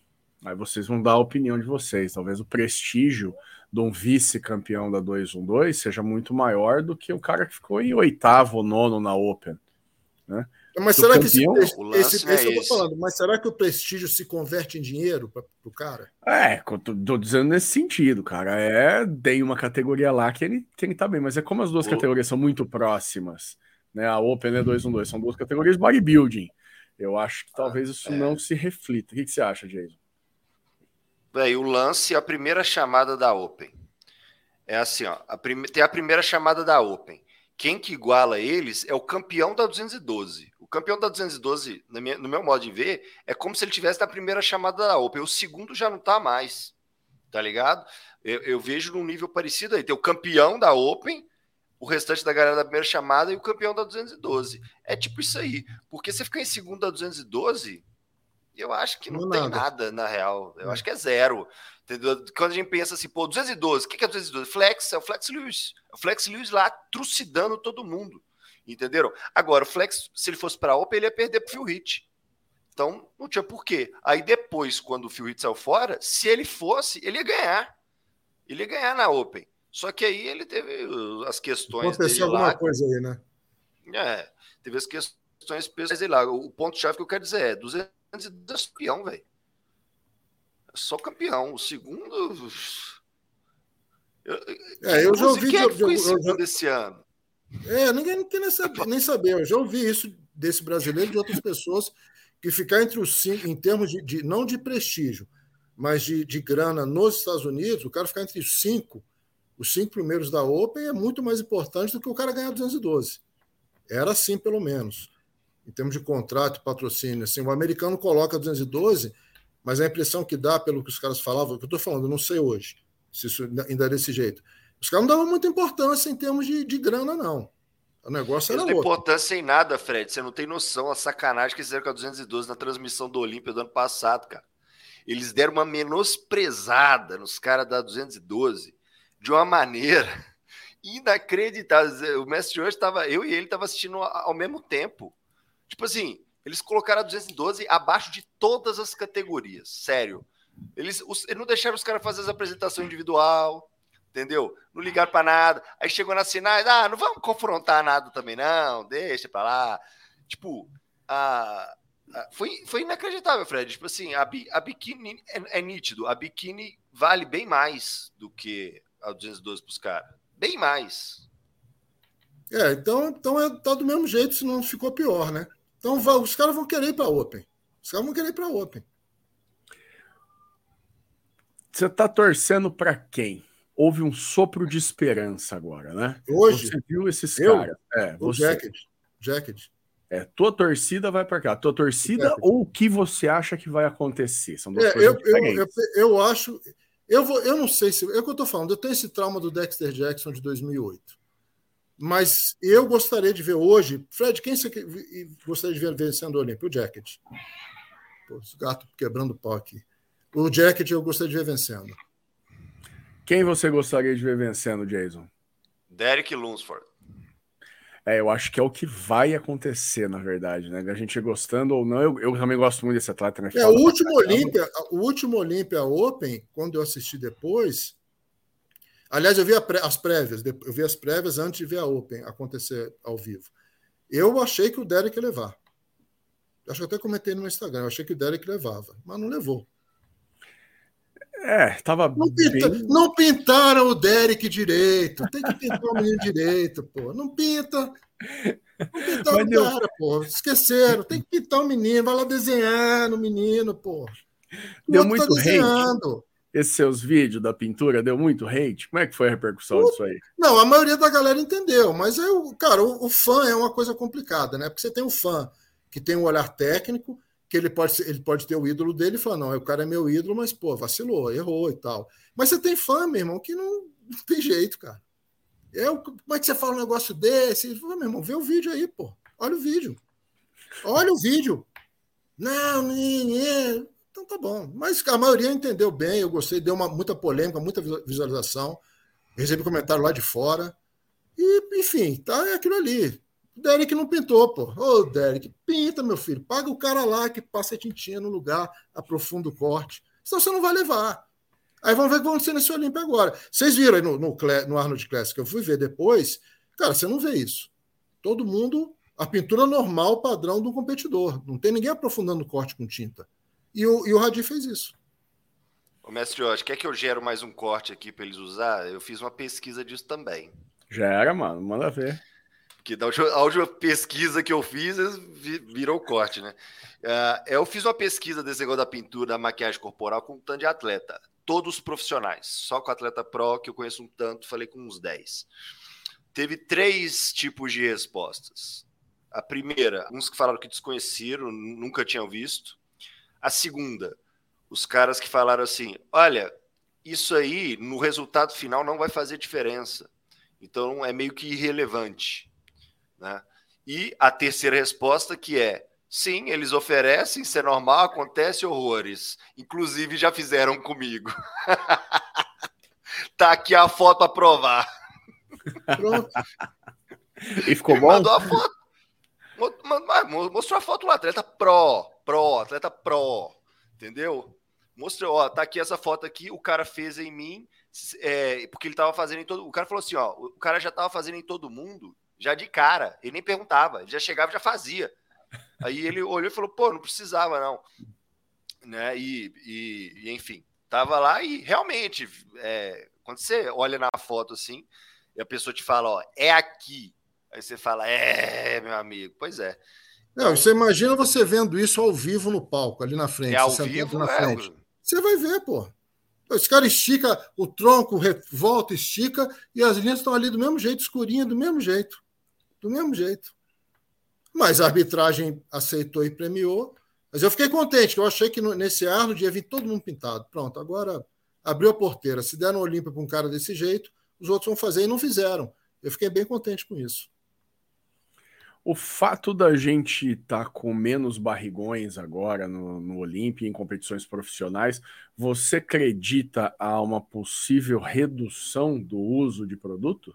Aí vocês vão dar a opinião de vocês. Talvez o prestígio de um vice-campeão da 212 seja muito maior do que o cara que ficou em oitavo ou nono na Open. Né? Mas será que esse, esse, esse, é eu tô falando, mas será que o prestígio se converte em dinheiro para o cara? É, tô, tô, dizendo nesse sentido, cara. É, tem uma categoria lá que ele, que ele tá bem, mas é como as duas categorias são muito próximas, né? A Open é 212, são duas categorias bodybuilding. Eu acho que talvez isso é. não se reflita. O que, que você acha, Jason? Bem, o lance, a primeira chamada da Open. É assim, ó, a tem a primeira chamada da Open. Quem que iguala eles é o campeão da 212. O campeão da 212, no meu modo de ver, é como se ele tivesse na primeira chamada da Open. O segundo já não tá mais, tá ligado? Eu, eu vejo num nível parecido aí. Tem o campeão da Open, o restante da galera da primeira chamada e o campeão da 212. É tipo isso aí. Porque você ficar em segundo da 212, eu acho que não, não tem nada. nada. na real. Eu é. acho que é zero. Entendeu? Quando a gente pensa assim, pô, 212, o que é 212? Flex, é o Flex Lewis. É o Flex Lewis lá trucidando todo mundo. Entenderam? Agora, o Flex, se ele fosse para a Open, ele ia perder pro Phil Hit. Então, não tinha porquê. Aí depois, quando o Phil Hit saiu fora, se ele fosse, ele ia ganhar. Ele ia ganhar na Open. Só que aí ele teve as questões. Aconteceu alguma lá. coisa aí, né? É, teve as questões pessoais lá. O ponto-chave que eu quero dizer é: 200 campeão, velho. É só campeão. O segundo. Eu, é, eu já ouvi. Quem é que foi segundo desse ano? É, ninguém quer nem saber, nem saber. Eu já ouvi isso desse brasileiro e de outras pessoas que ficar entre os cinco, em termos de, de não de prestígio, mas de, de grana nos Estados Unidos, o cara ficar entre os cinco os cinco primeiros da Open é muito mais importante do que o cara ganhar 212. Era assim, pelo menos. Em termos de contrato, patrocínio. Assim, o americano coloca 212, mas a impressão que dá, pelo que os caras falavam, que eu estou falando, não sei hoje, se isso ainda é desse jeito. Os caras não davam muita importância em termos de, de grana, não. O negócio era não tem importância em nada, Fred. Você não tem noção a sacanagem que fizeram com a 212 na transmissão do Olímpia do ano passado, cara. Eles deram uma menosprezada nos caras da 212 de uma maneira (laughs) inacreditável. O mestre hoje estava, eu e ele estava assistindo ao mesmo tempo. Tipo assim, eles colocaram a 212 abaixo de todas as categorias, sério. Eles, os, eles não deixaram os caras fazer as apresentações individual, entendeu? Não ligaram para nada. Aí chegou na sinais, ah, não vamos confrontar nada também, não, deixa para lá. Tipo, a, a, foi, foi inacreditável, Fred. Tipo assim, a, a biquíni é, é nítido, a biquíni vale bem mais do que a 212 para os caras. Bem mais. É, então, então é, tá do mesmo jeito, se não ficou pior, né? Então vai, os caras vão querer ir para Open. Os caras vão querer ir para Open. Você tá torcendo para quem? Houve um sopro de esperança agora, né? Hoje. Você viu esses caras? É, o você. Jacket. Jacket. É, tua torcida vai para cá. Tua torcida ou o que você acha que vai acontecer? São duas é, coisas eu, diferentes. Eu, eu, eu acho. Eu, vou, eu não sei se. É o que eu estou falando. Eu tenho esse trauma do Dexter Jackson de 2008. Mas eu gostaria de ver hoje. Fred, quem você gostaria de ver vencendo o Olímpio? O Jacket. Pô, esse gato quebrando o pau aqui. O Jacket eu gostaria de ver vencendo. Quem você gostaria de ver vencendo, Jason? Derek Lunsford. É, eu acho que é o que vai acontecer, na verdade, né? A gente gostando ou não, eu, eu também gosto muito desse atleta, né? É, o último Olímpia, o último Olímpia Open, quando eu assisti depois, aliás, eu vi as prévias, eu vi as prévias antes de ver a Open acontecer ao vivo. Eu achei que o Derek ia levar. Acho que até comentei no Instagram, eu achei que o Derek levava, mas não levou. É, tava não, pinta, bem... não, pintaram o Derek direito. Tem que pintar o menino direito, pô. Não pinta. Não pintaram o cara, pô. Esqueceram. Tem que pintar o menino. Vai lá desenhar no menino, pô. O deu tá muito tá hate. Esses seus vídeos da pintura deu muito hate. Como é que foi a repercussão o... disso aí? Não, a maioria da galera entendeu, mas eu, cara, o, o fã é uma coisa complicada, né? Porque você tem um fã que tem um olhar técnico que ele pode, ele pode ter o ídolo dele e falar, não, o cara é meu ídolo, mas, pô, vacilou, errou e tal. Mas você tem fã, meu irmão, que não, (laughs) não tem jeito, cara. Eu, como é que você fala um negócio desse? Falo, meu irmão, vê o vídeo aí, pô. Olha o vídeo. Olha o vídeo. Não, menino. Então tá bom. Mas a maioria entendeu bem, eu gostei, deu uma, muita polêmica, muita visualização. Recebi comentário lá de fora. E, enfim, tá é aquilo ali. O Derek não pintou, pô. Ô, Derek, pinta, meu filho. Paga o cara lá que passa a tintinha no lugar, aprofunda o corte. Senão você não vai levar. Aí vamos ver o que vai acontecer nesse Olímpia agora. Vocês viram aí no, no, no Arnold Classic que eu fui ver depois. Cara, você não vê isso. Todo mundo a pintura normal, padrão do competidor. Não tem ninguém aprofundando o corte com tinta. E o, e o Radi fez isso. Ô, mestre Jorge, quer que eu gero mais um corte aqui para eles usar? Eu fiz uma pesquisa disso também. Já era, mano. Manda ver. Porque da última, a última pesquisa que eu fiz, virou corte, né? Uh, eu fiz uma pesquisa desse negócio da pintura, da maquiagem corporal com um tanto de atleta. Todos profissionais. Só com atleta pro, que eu conheço um tanto, falei com uns 10. Teve três tipos de respostas. A primeira, uns que falaram que desconheceram, nunca tinham visto. A segunda, os caras que falaram assim: olha, isso aí no resultado final não vai fazer diferença. Então é meio que irrelevante. Né? E a terceira resposta que é sim, eles oferecem, isso é normal, acontece horrores. Inclusive já fizeram comigo. (laughs) tá aqui a foto a provar. Pronto. E ficou bom? Mandou a foto. Mostrou a foto do atleta pro, pro, atleta pro, entendeu? Mostrou, ó, tá aqui essa foto aqui, o cara fez em mim, é, porque ele tava fazendo em todo. O cara falou assim, ó, o cara já tava fazendo em todo mundo já de cara. Ele nem perguntava, ele já chegava e já fazia. Aí ele olhou e falou, pô, não precisava, não. Né? E, e, e enfim, tava lá e realmente, é, quando você olha na foto assim, e a pessoa te fala, ó, é aqui. Aí você fala, é, meu amigo, pois é. Não, você imagina você vendo isso ao vivo no palco, ali na frente. É ao vivo, na é, frente. Você vai ver, pô. Esse cara estica o tronco, volta, estica, e as linhas estão ali do mesmo jeito, escurinha, do mesmo jeito do mesmo jeito. Mas a arbitragem aceitou e premiou. Mas eu fiquei contente, eu achei que nesse ano ia vir todo mundo pintado. Pronto, agora abriu a porteira. Se deram Olímpia para um cara desse jeito, os outros vão fazer e não fizeram. Eu fiquei bem contente com isso. O fato da gente estar tá com menos barrigões agora no, no Olímpia em competições profissionais, você acredita a uma possível redução do uso de produto?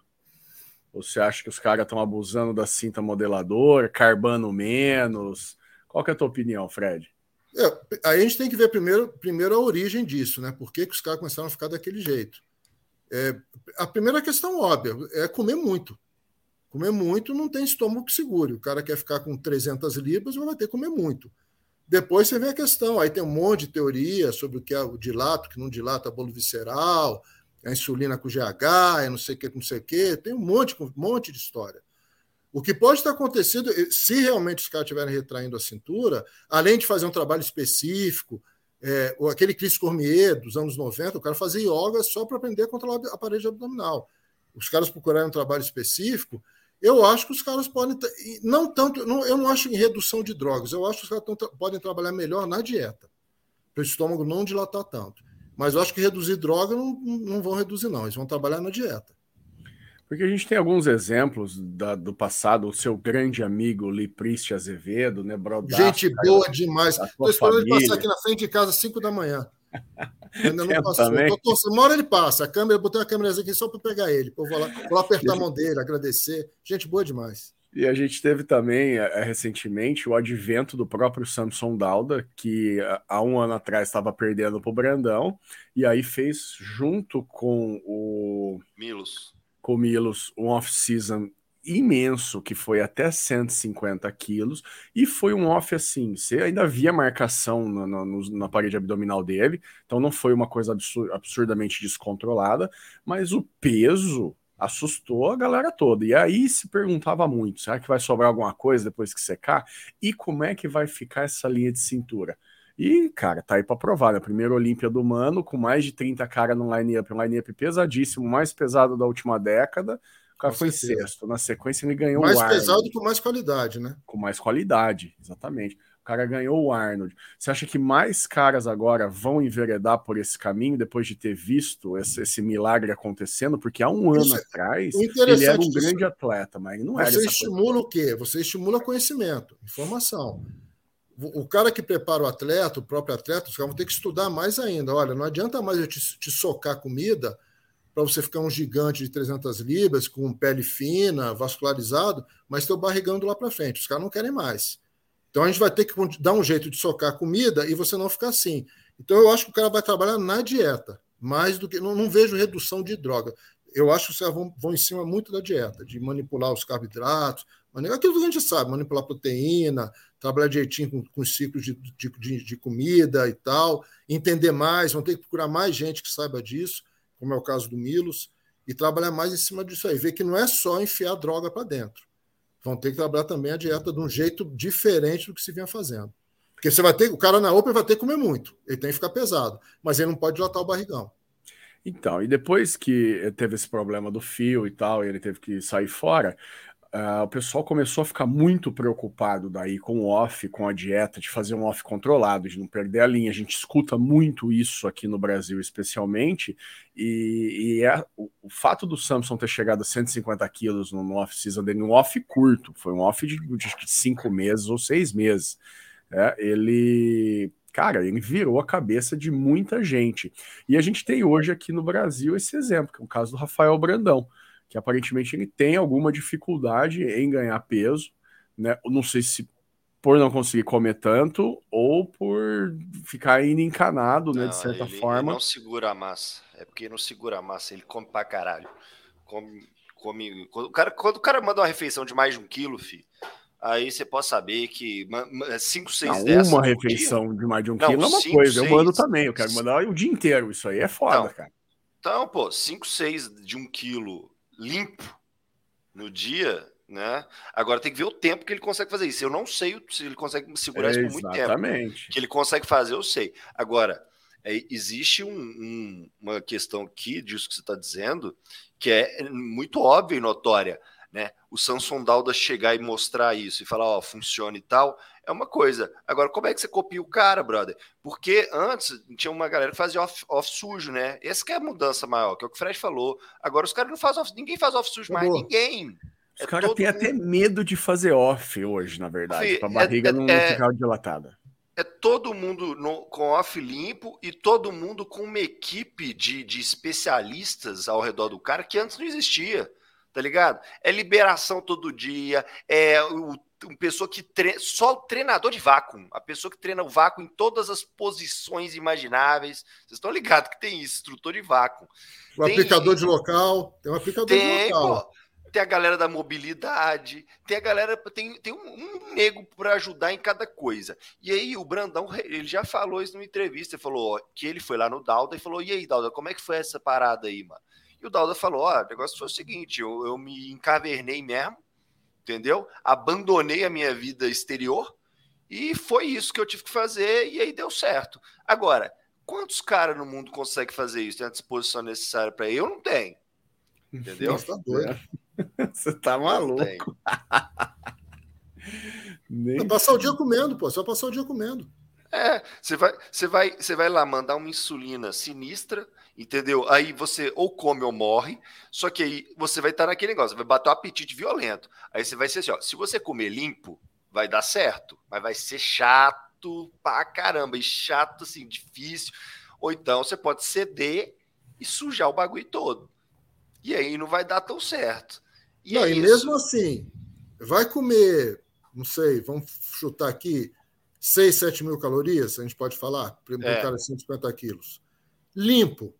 Ou você acha que os caras estão abusando da cinta modeladora, carbando menos? Qual que é a tua opinião, Fred? É, aí a gente tem que ver primeiro, primeiro a origem disso, né? Por que, que os caras começaram a ficar daquele jeito? É, a primeira questão óbvia é comer muito. Comer muito não tem estômago que segure. O cara quer ficar com 300 libras, vai ter que comer muito. Depois você vê a questão, aí tem um monte de teoria sobre o que é o dilato, que não dilata bolo visceral, a insulina com GH, é não sei o que, não sei o que, tem um monte, um monte de história. O que pode estar acontecendo, se realmente os caras estiverem retraindo a cintura, além de fazer um trabalho específico, é, aquele Chris Cormier dos anos 90, o cara fazia yoga só para aprender a controlar a parede abdominal. Os caras procuraram um trabalho específico. Eu acho que os caras podem. Não tanto. Não, eu não acho em redução de drogas. Eu acho que os caras tão, podem trabalhar melhor na dieta, para o estômago não dilatar tanto. Mas eu acho que reduzir droga não, não vão reduzir, não. Eles vão trabalhar na dieta. Porque a gente tem alguns exemplos da, do passado, o seu grande amigo Lipriste Azevedo, né, Brodasco, Gente boa demais. Estou esperando ele passar aqui na frente de casa às 5 da manhã. Ainda (laughs) não passou. Tô, uma hora ele passa. A câmera, botei uma câmera aqui só para pegar ele. Eu vou lá, vou lá apertar a mão dele, agradecer. Gente boa demais. E a gente teve também, é, recentemente, o advento do próprio Samson Dauda, que há um ano atrás estava perdendo para o Brandão, e aí fez, junto com o Milos, com o Milos um off-season imenso, que foi até 150 quilos, e foi um off assim, você ainda via marcação na, na, na parede abdominal dele, então não foi uma coisa absurdamente descontrolada, mas o peso assustou a galera toda. E aí se perguntava muito: será que vai sobrar alguma coisa depois que secar? E como é que vai ficar essa linha de cintura? E, cara, tá aí pra provar, né? Primeiro Olímpia do Mano, com mais de 30 cara no line-up, um line-up pesadíssimo, mais pesado da última década. O cara com foi certeza. sexto. Na sequência, ele ganhou mais o Mais pesado com mais qualidade, né? Com mais qualidade, exatamente cara ganhou o Arnold. Você acha que mais caras agora vão enveredar por esse caminho depois de ter visto esse, esse milagre acontecendo? Porque há um ano atrás ele era um grande atleta, mas não era. Você estimula o quê? Você estimula conhecimento, informação. O cara que prepara o atleta, o próprio atleta, os caras vão ter que estudar mais ainda. Olha, não adianta mais eu te, te socar comida para você ficar um gigante de 300 libras, com pele fina, vascularizado, mas teu barrigando lá para frente. Os caras não querem mais. Então a gente vai ter que dar um jeito de socar comida e você não ficar assim. Então eu acho que o cara vai trabalhar na dieta, mais do que. Não, não vejo redução de droga. Eu acho que os caras vão, vão em cima muito da dieta, de manipular os carboidratos, Aquilo que a gente sabe, manipular proteína, trabalhar direitinho com, com ciclos de, de, de, comida e tal, entender mais, vão ter que procurar mais gente que saiba disso, como é o caso do Milos, e trabalhar mais em cima disso aí. Ver que não é só enfiar droga para dentro. Vão ter que trabalhar também a dieta de um jeito diferente do que se vinha fazendo. Porque você vai ter, o cara na Open vai ter que comer muito, ele tem que ficar pesado, mas ele não pode dilatar o barrigão. Então, e depois que teve esse problema do fio e tal, e ele teve que sair fora, Uh, o pessoal começou a ficar muito preocupado daí com o off, com a dieta, de fazer um off controlado, de não perder a linha. A gente escuta muito isso aqui no Brasil, especialmente, e, e é, o, o, fato do Samson ter chegado a 150 quilos no, no off-season dele, um off curto, foi um off de, de cinco meses ou seis meses. É, ele cara, ele virou a cabeça de muita gente. E a gente tem hoje aqui no Brasil esse exemplo, que é o caso do Rafael Brandão que aparentemente ele tem alguma dificuldade em ganhar peso, né? Não sei se por não conseguir comer tanto ou por ficar indo encanado, não, né, de certa ele, forma. Ele não segura a massa. É porque não segura a massa, ele come pra caralho. Come, come. Quando o cara, quando o cara manda uma refeição de mais de um quilo, filho, aí você pode saber que 5, 6 dessas. Uma refeição dia, de mais de um não, quilo é uma cinco, coisa. Seis, eu mando também. Eu quero mandar o dia inteiro. Isso aí é foda, então, cara. Então, pô, 5, 6 de um quilo limpo no dia, né? Agora tem que ver o tempo que ele consegue fazer isso. Eu não sei se ele consegue segurar isso por muito tempo. Exatamente. Que ele consegue fazer, eu sei. Agora, é, existe um, um, uma questão aqui disso que você está dizendo, que é muito óbvia e notória. Né? O Samson Dalda chegar e mostrar isso e falar, ó, funciona e tal, é uma coisa. Agora, como é que você copia o cara, brother? Porque antes tinha uma galera que fazia off, off sujo, né? Essa que é a mudança maior, que é o que o Fred falou. Agora os caras não fazem off, ninguém faz off sujo mais, ninguém. Os é caras têm mundo... até medo de fazer off hoje, na verdade, para a barriga é, não é, ficar dilatada. É todo mundo no, com off limpo e todo mundo com uma equipe de, de especialistas ao redor do cara que antes não existia tá ligado? É liberação todo dia, é o uma pessoa que treina, só o treinador de vácuo, a pessoa que treina o vácuo em todas as posições imagináveis. Vocês estão ligados que tem isso, instrutor de vácuo. O tem, aplicador de local, tem um aplicador tem, de local. Pô, tem a galera da mobilidade, tem a galera, tem, tem um, um nego para ajudar em cada coisa. E aí o Brandão, ele já falou isso numa entrevista, ele falou ó, que ele foi lá no Dalda e falou: "E aí, Dalda, como é que foi essa parada aí, mano?" E o Dalda falou: "Ó, o negócio foi o seguinte, eu, eu me encavernei mesmo, entendeu? Abandonei a minha vida exterior e foi isso que eu tive que fazer e aí deu certo. Agora, quantos caras no mundo conseguem fazer isso? Tem a disposição necessária para eu não tenho. Entendeu? (laughs) Você tá doido. Você tá maluco. (laughs) Nem... Passar o dia comendo, pô. Só passar o dia comendo. É, você vai, você vai, você vai lá mandar uma insulina sinistra entendeu? Aí você ou come ou morre, só que aí você vai estar naquele negócio, vai bater um apetite violento. Aí você vai ser assim, ó, se você comer limpo, vai dar certo, mas vai ser chato pra caramba, e chato assim, difícil. Ou então você pode ceder e sujar o bagulho todo. E aí não vai dar tão certo. E, não, é e mesmo assim, vai comer, não sei, vamos chutar aqui, 6, 7 mil calorias, a gente pode falar, para um é. cara de 150 quilos. Limpo,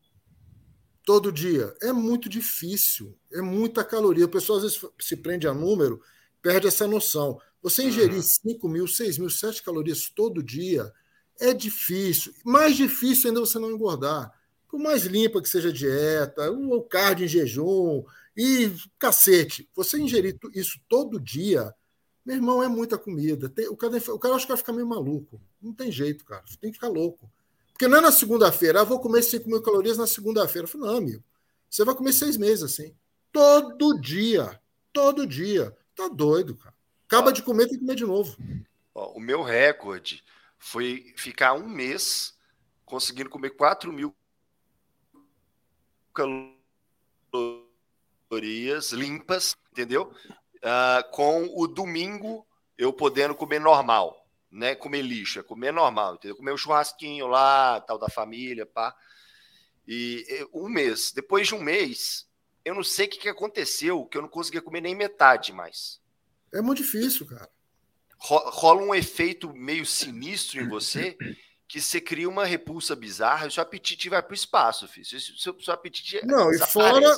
todo dia. É muito difícil, é muita caloria. O pessoal às vezes se prende a número, perde essa noção. Você ingerir uhum. 5 mil, 6 mil, 7 calorias todo dia é difícil. Mais difícil ainda você não engordar. Por mais limpa que seja a dieta, o cardio em jejum e cacete, você ingerir isso todo dia, meu irmão, é muita comida. Tem, o, cara, o cara acho que vai ficar meio maluco. Não tem jeito, cara. Tem que ficar louco. Porque não é na segunda-feira, ah, vou comer 5 mil calorias na segunda-feira. Eu não, amigo, você vai comer seis meses assim. Todo dia. Todo dia. Tá doido, cara. Acaba de comer, tem que comer de novo. o meu recorde foi ficar um mês conseguindo comer 4 mil calorias limpas, entendeu? Uh, com o domingo eu podendo comer normal né, comer lixo, é comer normal, entendeu? Comer um churrasquinho lá, tal da família, pá. E um mês, depois de um mês, eu não sei o que, que aconteceu, que eu não conseguia comer nem metade mais. É muito difícil, cara. Rola um efeito meio sinistro em você que você cria uma repulsa bizarra e o seu apetite vai para o espaço, filho. Seu, seu, seu apetite Não, e fora,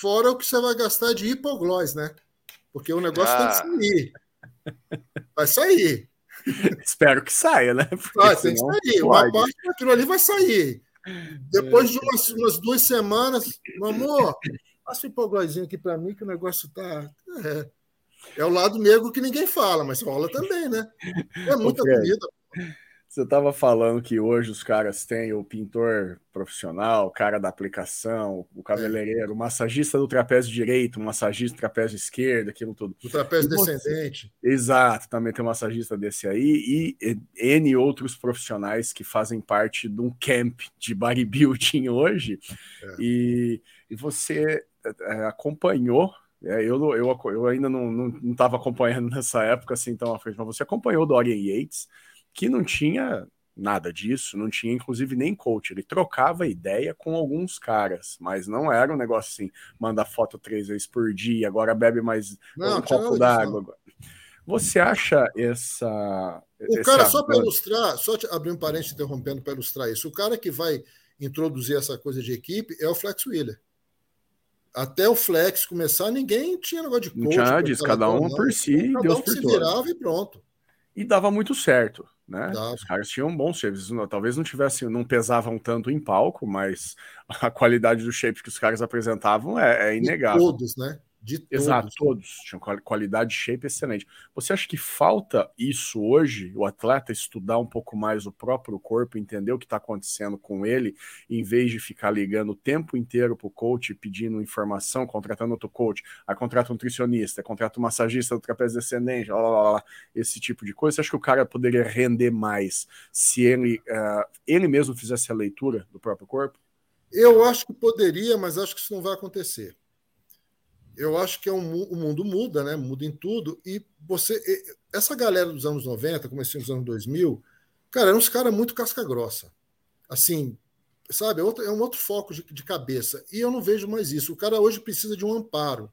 fora o que você vai gastar de hipoglós, né? Porque o negócio ah. tem que ah. sair. Vai sair. Espero que saia, né? Vai, tem que sair. Uma parte daquilo ali vai sair. Depois de umas, umas duas semanas, meu amor, passa um empolgóizinho aqui para mim que o negócio tá. É, é, o lado negro que ninguém fala, mas rola também, né? É muita comida. Você estava falando que hoje os caras têm o pintor profissional, o cara da aplicação, o cabeleireiro, o massagista do trapézio direito, o massagista do trapézio esquerdo, aquilo tudo. O trapézio descendente. Exato, também tem um massagista desse aí e N outros profissionais que fazem parte de um camp de bodybuilding hoje. É. E, e você é, acompanhou é, eu, eu, eu ainda não estava acompanhando nessa época assim tão à frente, mas você acompanhou o Dorian Yates, que não tinha nada disso, não tinha inclusive nem coach, ele trocava ideia com alguns caras, mas não era um negócio assim, manda foto três vezes por dia, agora bebe mais não, um copo d'água. Você acha essa. O cara, só para ilustrar, só abrir um parênteses interrompendo para ilustrar isso, o cara que vai introduzir essa coisa de equipe é o Flex Wheeler. Até o Flex começar, ninguém tinha negócio de coach. Não tinha disso, cada um por si, cada Deus um por se virava e pronto. E dava muito certo né? Os caras tinham bons shapes, talvez não tivessem, não pesavam tanto em palco, mas (laughs) a qualidade do shape que os caras apresentavam é, é inegável. De todos, né? De todos. Exato, todos. Tinham qualidade de shape excelente. Você acha que falta isso hoje, o atleta estudar um pouco mais o próprio corpo, entender o que está acontecendo com ele, em vez de ficar ligando o tempo inteiro para o coach, pedindo informação, contratando outro coach, aí contrata um nutricionista, contrata um massagista do trapézio descendente, lá, lá, lá, esse tipo de coisa. Você acha que o cara poderia render mais se ele, uh, ele mesmo fizesse a leitura do próprio corpo? Eu acho que poderia, mas acho que isso não vai acontecer eu acho que é um, o mundo muda, né? Muda em tudo. E você. Essa galera dos anos 90, comecei dos anos 2000, cara, eram uns caras muito casca-grossa. Assim, sabe? É, é um outro foco de, de, cabeça. E eu não vejo mais isso. O cara hoje precisa de um amparo.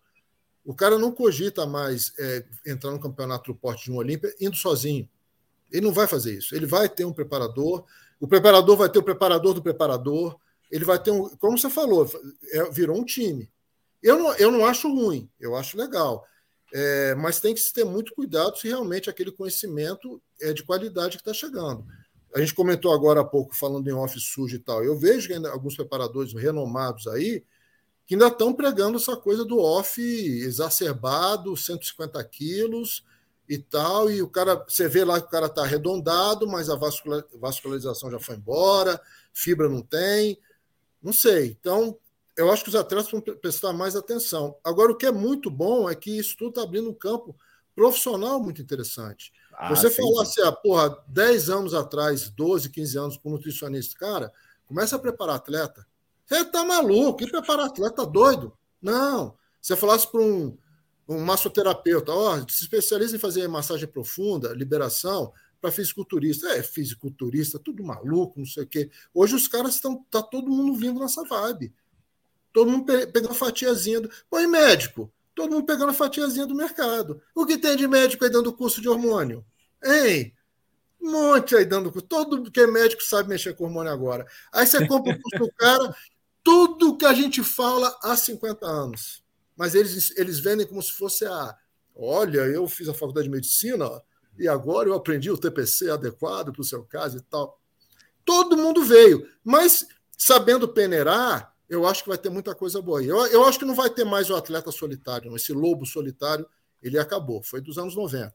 O cara não cogita mais é, entrar no campeonato do porte de um Olímpia indo sozinho. Ele não vai fazer isso. Ele vai ter um preparador. O preparador vai ter o preparador do preparador. Ele vai ter um. Como você falou, é, virou um time. Eu não, eu não acho ruim, eu acho legal. É, mas tem que se ter muito cuidado se realmente aquele conhecimento é de qualidade que está chegando. A gente comentou agora há pouco, falando em off sujo e tal. Eu vejo que ainda, alguns preparadores renomados aí que ainda estão pregando essa coisa do off exacerbado, 150 quilos e tal. E o cara, você vê lá que o cara está arredondado, mas a vascularização já foi embora, fibra não tem. Não sei. Então, eu acho que os atletas vão prestar mais atenção. Agora, o que é muito bom é que isso tudo está abrindo um campo profissional muito interessante. Ah, Você falar assim, ah, porra, 10 anos atrás, 12, 15 anos com nutricionista, cara, começa a preparar atleta. Você tá maluco, que preparar atleta doido? Não. Se você falasse para um, um massoterapeuta, ó, oh, se especializa em fazer massagem profunda, liberação, para fisiculturista. É, fisiculturista, tudo maluco, não sei o quê. Hoje os caras estão, tá todo mundo vindo nessa vibe. Todo mundo pe pegando fatiazinha. Do... Põe médico. Todo mundo pegando a fatiazinha do mercado. O que tem de médico aí dando curso de hormônio? Hein? Um monte aí dando curso. Todo que é médico sabe mexer com hormônio agora. Aí você compra o curso do cara, (laughs) tudo que a gente fala há 50 anos. Mas eles, eles vendem como se fosse a. Olha, eu fiz a faculdade de medicina e agora eu aprendi o TPC adequado para o seu caso e tal. Todo mundo veio, mas sabendo peneirar, eu acho que vai ter muita coisa boa aí. Eu, eu acho que não vai ter mais o atleta solitário, esse lobo solitário, ele acabou, foi dos anos 90.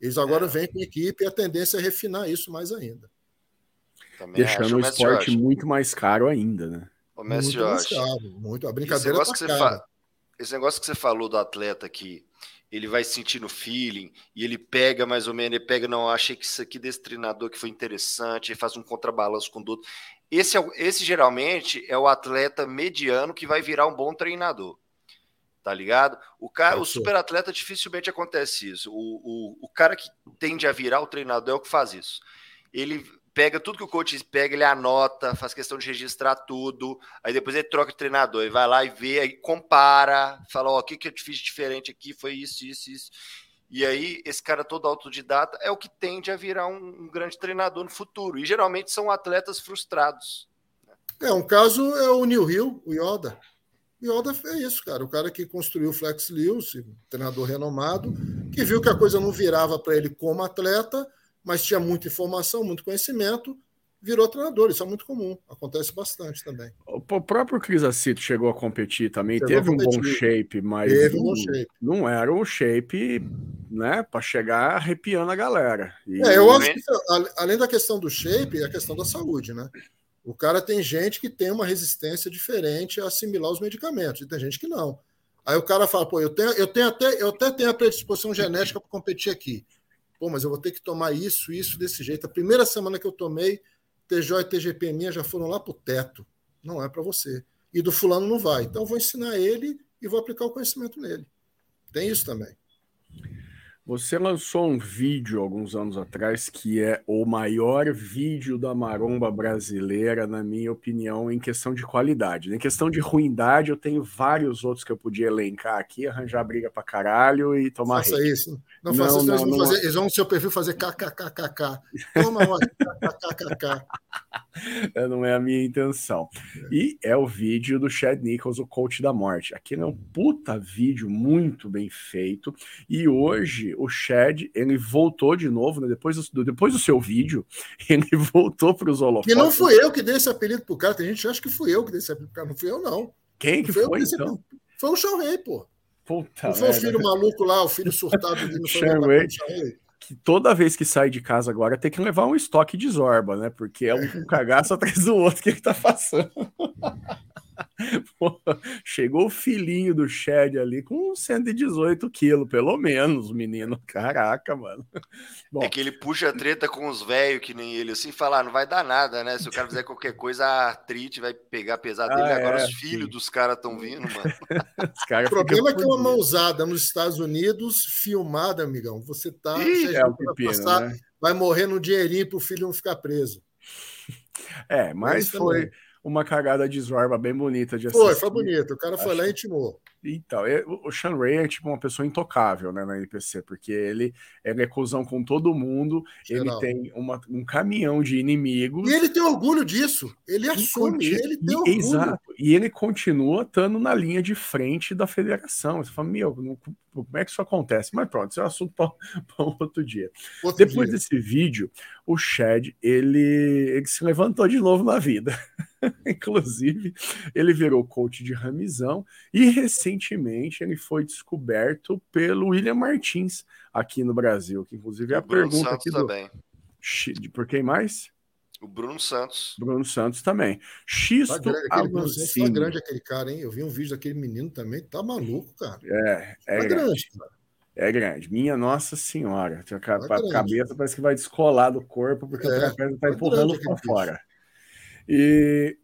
Eles agora é. vêm com equipe e a tendência é refinar isso mais ainda. Também Deixando acho, o esporte Jorge. muito mais caro ainda, né? O Messi muito Jorge. mais caro, muito. A brincadeira esse negócio, tá fa... esse negócio que você falou do atleta que ele vai sentindo feeling e ele pega mais ou menos, ele pega, não, achei que isso aqui desse treinador que foi interessante, ele faz um contrabalanço com o outro. Esse, é, esse geralmente é o atleta mediano que vai virar um bom treinador. Tá ligado? O, cara, o super atleta dificilmente acontece isso. O, o, o cara que tende a virar o treinador é o que faz isso. Ele pega tudo que o coach pega, ele anota, faz questão de registrar tudo, aí depois ele troca de treinador, e vai lá e vê, aí compara, fala, ó, oh, o que, que eu fiz diferente aqui, foi isso, isso, isso. E aí, esse cara todo autodidata é o que tende a virar um, um grande treinador no futuro. E geralmente são atletas frustrados. É, um caso é o New Hill, o Yoda. Yoda é isso, cara. O cara que construiu o Flex Lewis, treinador renomado, que viu que a coisa não virava para ele como atleta, mas tinha muita informação, muito conhecimento, virou treinador. Isso é muito comum, acontece bastante também. O próprio Cris Acito chegou a competir também, chegou teve um bom shape, mas teve um bom shape. não era um shape né, para chegar arrepiando a galera. E... É, eu acho que além da questão do shape, é a questão da saúde, né? O cara tem gente que tem uma resistência diferente a assimilar os medicamentos, e tem gente que não. Aí o cara fala, pô, eu tenho, eu tenho até, eu até tenho a predisposição genética para competir aqui. Pô, mas eu vou ter que tomar isso, isso desse jeito. A primeira semana que eu tomei, TJ e TGP minha já foram lá pro teto. Não é para você. E do fulano não vai. Então eu vou ensinar ele e vou aplicar o conhecimento nele. Tem isso também. Você lançou um vídeo alguns anos atrás que é o maior vídeo da maromba brasileira, na minha opinião, em questão de qualidade. Em questão de ruindade, eu tenho vários outros que eu podia elencar aqui, arranjar briga pra caralho e tomar. Faça rede. isso. Não, não faça isso, não, eles, vão não... Fazer, eles vão no seu perfil fazer kkkk. Toma, kkkk. (laughs) não é a minha intenção. E é o vídeo do Chad Nichols, o coach da morte. Aqui é um puta vídeo muito bem feito. E hoje o Chad ele voltou de novo, né? depois, do, depois do seu vídeo, (laughs) ele voltou para os holofotes. Que não fui eu que dei esse apelido pro cara. Tem gente que acha que fui eu que dei esse apelido pro cara. Não fui eu, não. Quem que foi, foi então? Foi o Sean Ray, pô. Puta não foi o filho maluco lá, o filho surtado. (laughs) Não foi que toda vez que sai de casa agora tem que levar um estoque de Zorba, né? Porque é um cagaço (laughs) atrás do outro que ele tá passando. (laughs) (laughs) Pô, chegou o filhinho do Shed ali com 118 quilos, pelo menos, menino. Caraca, mano. Bom, é que ele puxa a treta com os velhos que nem ele, assim, falar, ah, não vai dar nada, né? Se o cara fizer qualquer coisa, a artrite vai pegar pesado dele. Ah, Agora é, os filhos sim. dos caras estão vindo, mano. (laughs) o problema é que uma mãozada nos Estados Unidos, filmada, amigão, você tá. Ih, é o pepino, passar, né? Vai morrer no dinheirinho pro filho não ficar preso. (laughs) É, mas foi. Também uma cagada de Zorba bem bonita de assistir. Foi, foi bonito. O cara foi Acho... lá e intimou. Então, o Sean Ray é tipo uma pessoa intocável né, na NPC, porque ele, ele é cuzão com todo mundo, Geral. ele tem uma, um caminhão de inimigos. E ele tem orgulho disso. Ele assume, ele tem orgulho. Exato. E ele continua estando na linha de frente da federação. Você fala, meu, não, como é que isso acontece? Mas pronto, isso é um assunto para (laughs) um outro dia. Outro Depois dia. desse vídeo, o Chad, ele, ele se levantou de novo na vida. (laughs) Inclusive, ele virou coach de ramizão e recentemente ele foi descoberto pelo William Martins aqui no Brasil, que inclusive é a Bruno pergunta Santos aqui do... também. Por quem mais? O Bruno Santos. Bruno Santos também. Xisto tá grande, aquele tá grande aquele cara, hein? Eu vi um vídeo daquele menino também, tá maluco, cara. É, é tá grande. grande cara. É grande. Minha Nossa Senhora. A, tá cabeça parece que vai descolar do corpo, porque é, a perna está empurrando para fora. E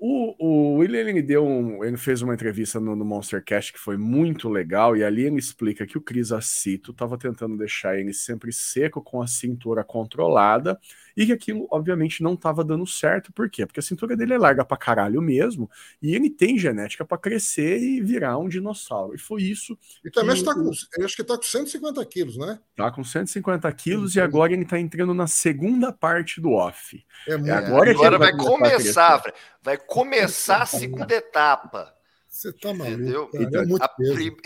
o, o William ele deu um, ele fez uma entrevista no, no Monstercast que foi muito legal e ali ele explica que o Cris Acito estava tentando deixar ele sempre seco com a cintura controlada e que aquilo obviamente não estava dando certo. Por quê? Porque a cintura dele é larga pra caralho mesmo e ele tem genética para crescer e virar um dinossauro. E foi isso. E também está com, eu acho que está com 150 quilos, né? Tá com 150 quilos e agora ele está entrando na segunda parte do off. É, é agora, agora vai, vai começar, vai começar a segunda etapa. Você tá maluco. Entendeu? Então, é a, prim...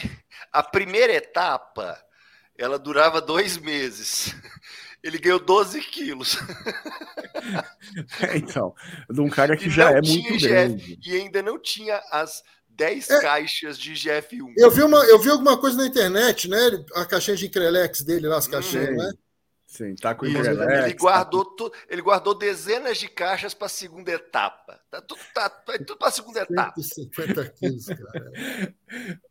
a primeira etapa ela durava dois meses. Ele ganhou 12 quilos. (laughs) É, então, de um cara que já é muito grande. e ainda não tinha as 10 é, caixas de GF1. Eu vi, uma, eu vi alguma coisa na internet, né? A caixinha de Increlex dele lá, as caixinhas, hum. né? Sim, tá com ele, ele guardou tá tu, ele guardou dezenas de caixas para a segunda etapa. Tá tudo, tá, tá tudo para a segunda 150 etapa. quilos, cara. (laughs)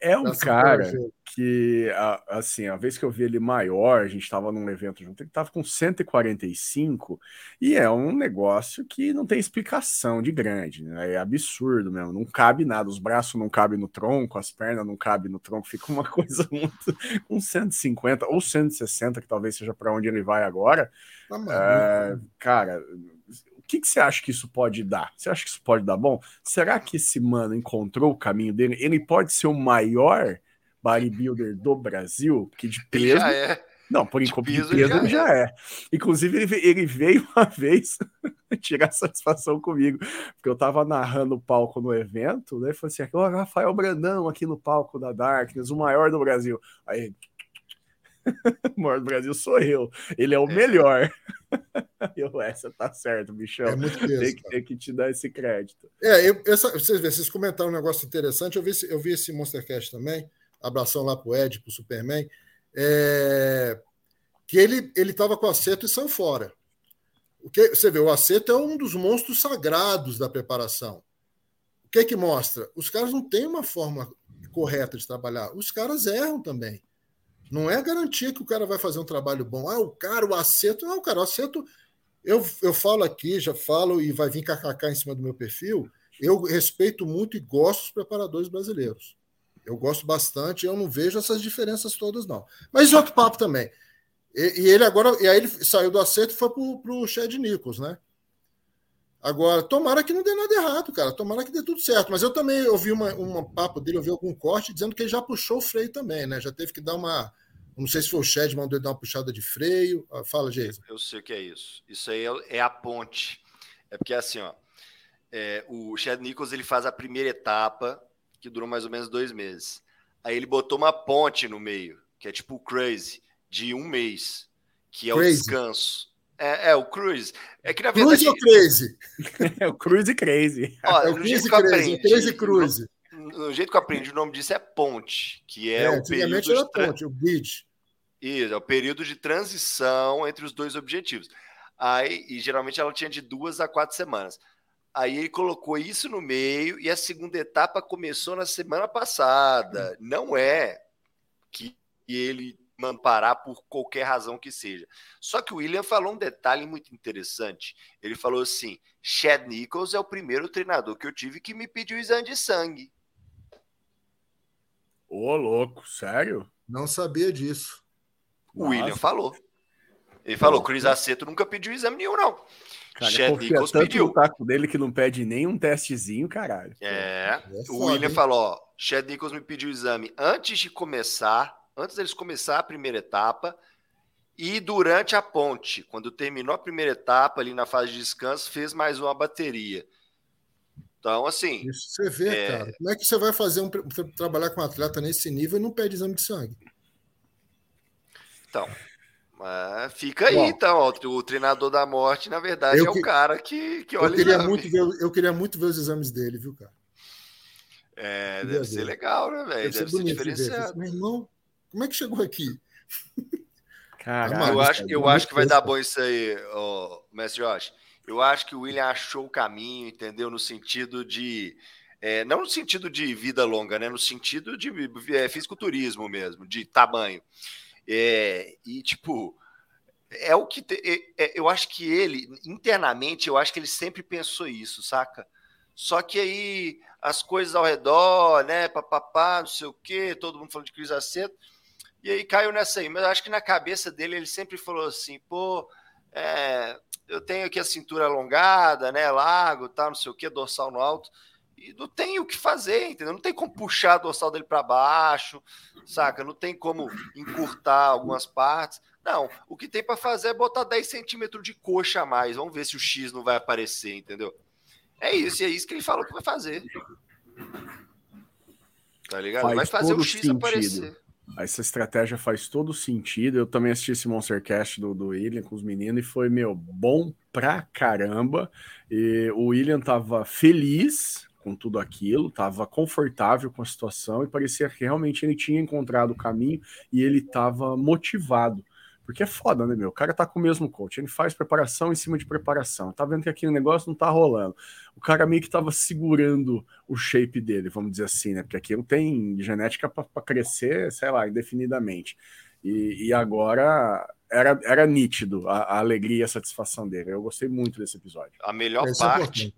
É um cara que, assim, a vez que eu vi ele maior, a gente estava num evento junto, ele estava com 145 e é um negócio que não tem explicação de grande, né? É absurdo mesmo, não cabe nada, os braços não cabem no tronco, as pernas não cabem no tronco, fica uma (laughs) coisa muito com 150 ou 160, que talvez seja para onde ele vai agora. Tá é, cara, o que, que você acha que isso pode dar? Você acha que isso pode dar bom? Será que esse mano encontrou o caminho dele? Ele pode ser o maior bodybuilder do Brasil, que de peso. Já é. Não, por enquanto de de peso já, já é. é. Inclusive, ele, ele veio uma vez (laughs) tirar satisfação comigo, porque eu tava narrando o palco no evento, né? Falei assim: o Rafael Brandão aqui no palco da Darkness, o maior do Brasil. Aí, o (laughs) maior do Brasil sou eu, ele é o é. melhor. (laughs) eu, essa tá certo, bichão. É muito tem, que, tem que te dar esse crédito. É, eu, essa, vocês, vocês comentaram um negócio interessante, eu vi, eu vi esse Monstercast também. Abração lá pro Ed, pro Superman. É, que ele ele estava com acerto e saiu fora. O que você vê, o acerto é um dos monstros sagrados da preparação. O que é que mostra? Os caras não têm uma forma correta de trabalhar. Os caras erram também. Não é garantia que o cara vai fazer um trabalho bom. Ah, o cara, o acerto. Não, cara, o acerto. Eu, eu falo aqui, já falo e vai vir kkk em cima do meu perfil. Eu respeito muito e gosto dos preparadores brasileiros. Eu gosto bastante, eu não vejo essas diferenças todas, não. Mas outro papo também. E, e, ele agora, e aí ele saiu do acerto e foi para o Chad Nichols, né? Agora, tomara que não dê nada errado, cara. Tomara que dê tudo certo. Mas eu também ouvi uma, uma papo dele, ouvi algum corte dizendo que ele já puxou o freio também, né? Já teve que dar uma. Não sei se foi o Chad mandou ele dar uma puxada de freio. Ah, fala, Jason. Eu sei o que é isso. Isso aí é, é a ponte. É porque assim, ó. É, o Chad Nichols ele faz a primeira etapa que durou mais ou menos dois meses. Aí ele botou uma ponte no meio, que é tipo o Crazy, de um mês, que é crazy. o descanso. É, é, o Cruise. É que na verdade. Cruise ou Crazy? (laughs) é o Cruise Crazy. Ó, é o Cruise Crazy, aprendi, Crazy Cruise. No, jeito que eu aprendi, o nome disso é ponte, que é, é o período. Era ponte, o bridge. Isso, é o período de transição entre os dois objetivos. Aí, e geralmente ela tinha de duas a quatro semanas. Aí ele colocou isso no meio e a segunda etapa começou na semana passada. Não é que ele parar por qualquer razão que seja. Só que o William falou um detalhe muito interessante. Ele falou assim: Chad Nichols é o primeiro treinador que eu tive que me pediu exame de sangue. Ô, louco, sério? Não sabia disso. O Nossa. William falou. Ele falou: Cris Aceto nunca pediu exame nenhum, não. Cara, Chad Nichols pediu. no taco dele que não pede nem um testezinho, caralho. É. é o William falou: ó, Chad Nichols me pediu o exame antes de começar, antes deles começar a primeira etapa e durante a ponte. Quando terminou a primeira etapa, ali na fase de descanso, fez mais uma bateria. Então, assim. Isso você vê, é... cara. Como é que você vai fazer um, trabalhar com um atleta nesse nível e não pede exame de sangue? Então, mas fica aí, Bom, então. Ó, o treinador da morte, na verdade, é o cara que, que olha eu queria muito ver Eu queria muito ver os exames dele, viu, cara? É, deve ser legal, né, velho? Deve, deve, ser, ser diferenciado. Meu irmão, como é que chegou aqui? Caralho, eu acho, eu acho que vai dar bom isso aí, oh, mestre Josh. Eu acho que o William achou o caminho, entendeu? No sentido de. É, não no sentido de vida longa, né? No sentido de é, fisiculturismo mesmo, de tamanho. É, e, tipo, é o que. Te, é, é, eu acho que ele, internamente, eu acho que ele sempre pensou isso, saca? Só que aí as coisas ao redor, né? Papapá, não sei o quê, todo mundo falando de Cris Aceto. E aí caiu nessa aí. Mas eu acho que na cabeça dele ele sempre falou assim: pô, é, eu tenho aqui a cintura alongada, né? Largo, tá, não sei o quê, dorsal no alto e não tem o que fazer, entendeu? Não tem como puxar a dorsal dele para baixo, saca? Não tem como encurtar algumas partes. Não, o que tem para fazer é botar 10 centímetros de coxa a mais. Vamos ver se o X não vai aparecer, entendeu? É isso, e é isso que ele falou que vai fazer. Tá ligado? Faz vai fazer o X sentido. aparecer. Essa estratégia faz todo sentido. Eu também assisti esse Monstercast do, do William com os meninos e foi, meu, bom pra caramba. E o William tava feliz com tudo aquilo, estava confortável com a situação e parecia que realmente ele tinha encontrado o caminho e ele estava motivado. Porque é foda, né, meu? O cara tá com o mesmo coach, ele faz preparação em cima de preparação, tá vendo que aquele negócio não tá rolando. O cara meio que tava segurando o shape dele, vamos dizer assim, né? Porque aquilo tem genética para crescer, sei lá, indefinidamente. E, e agora era, era nítido a, a, alegria e a satisfação dele. Eu gostei muito desse episódio. A melhor Esse é parte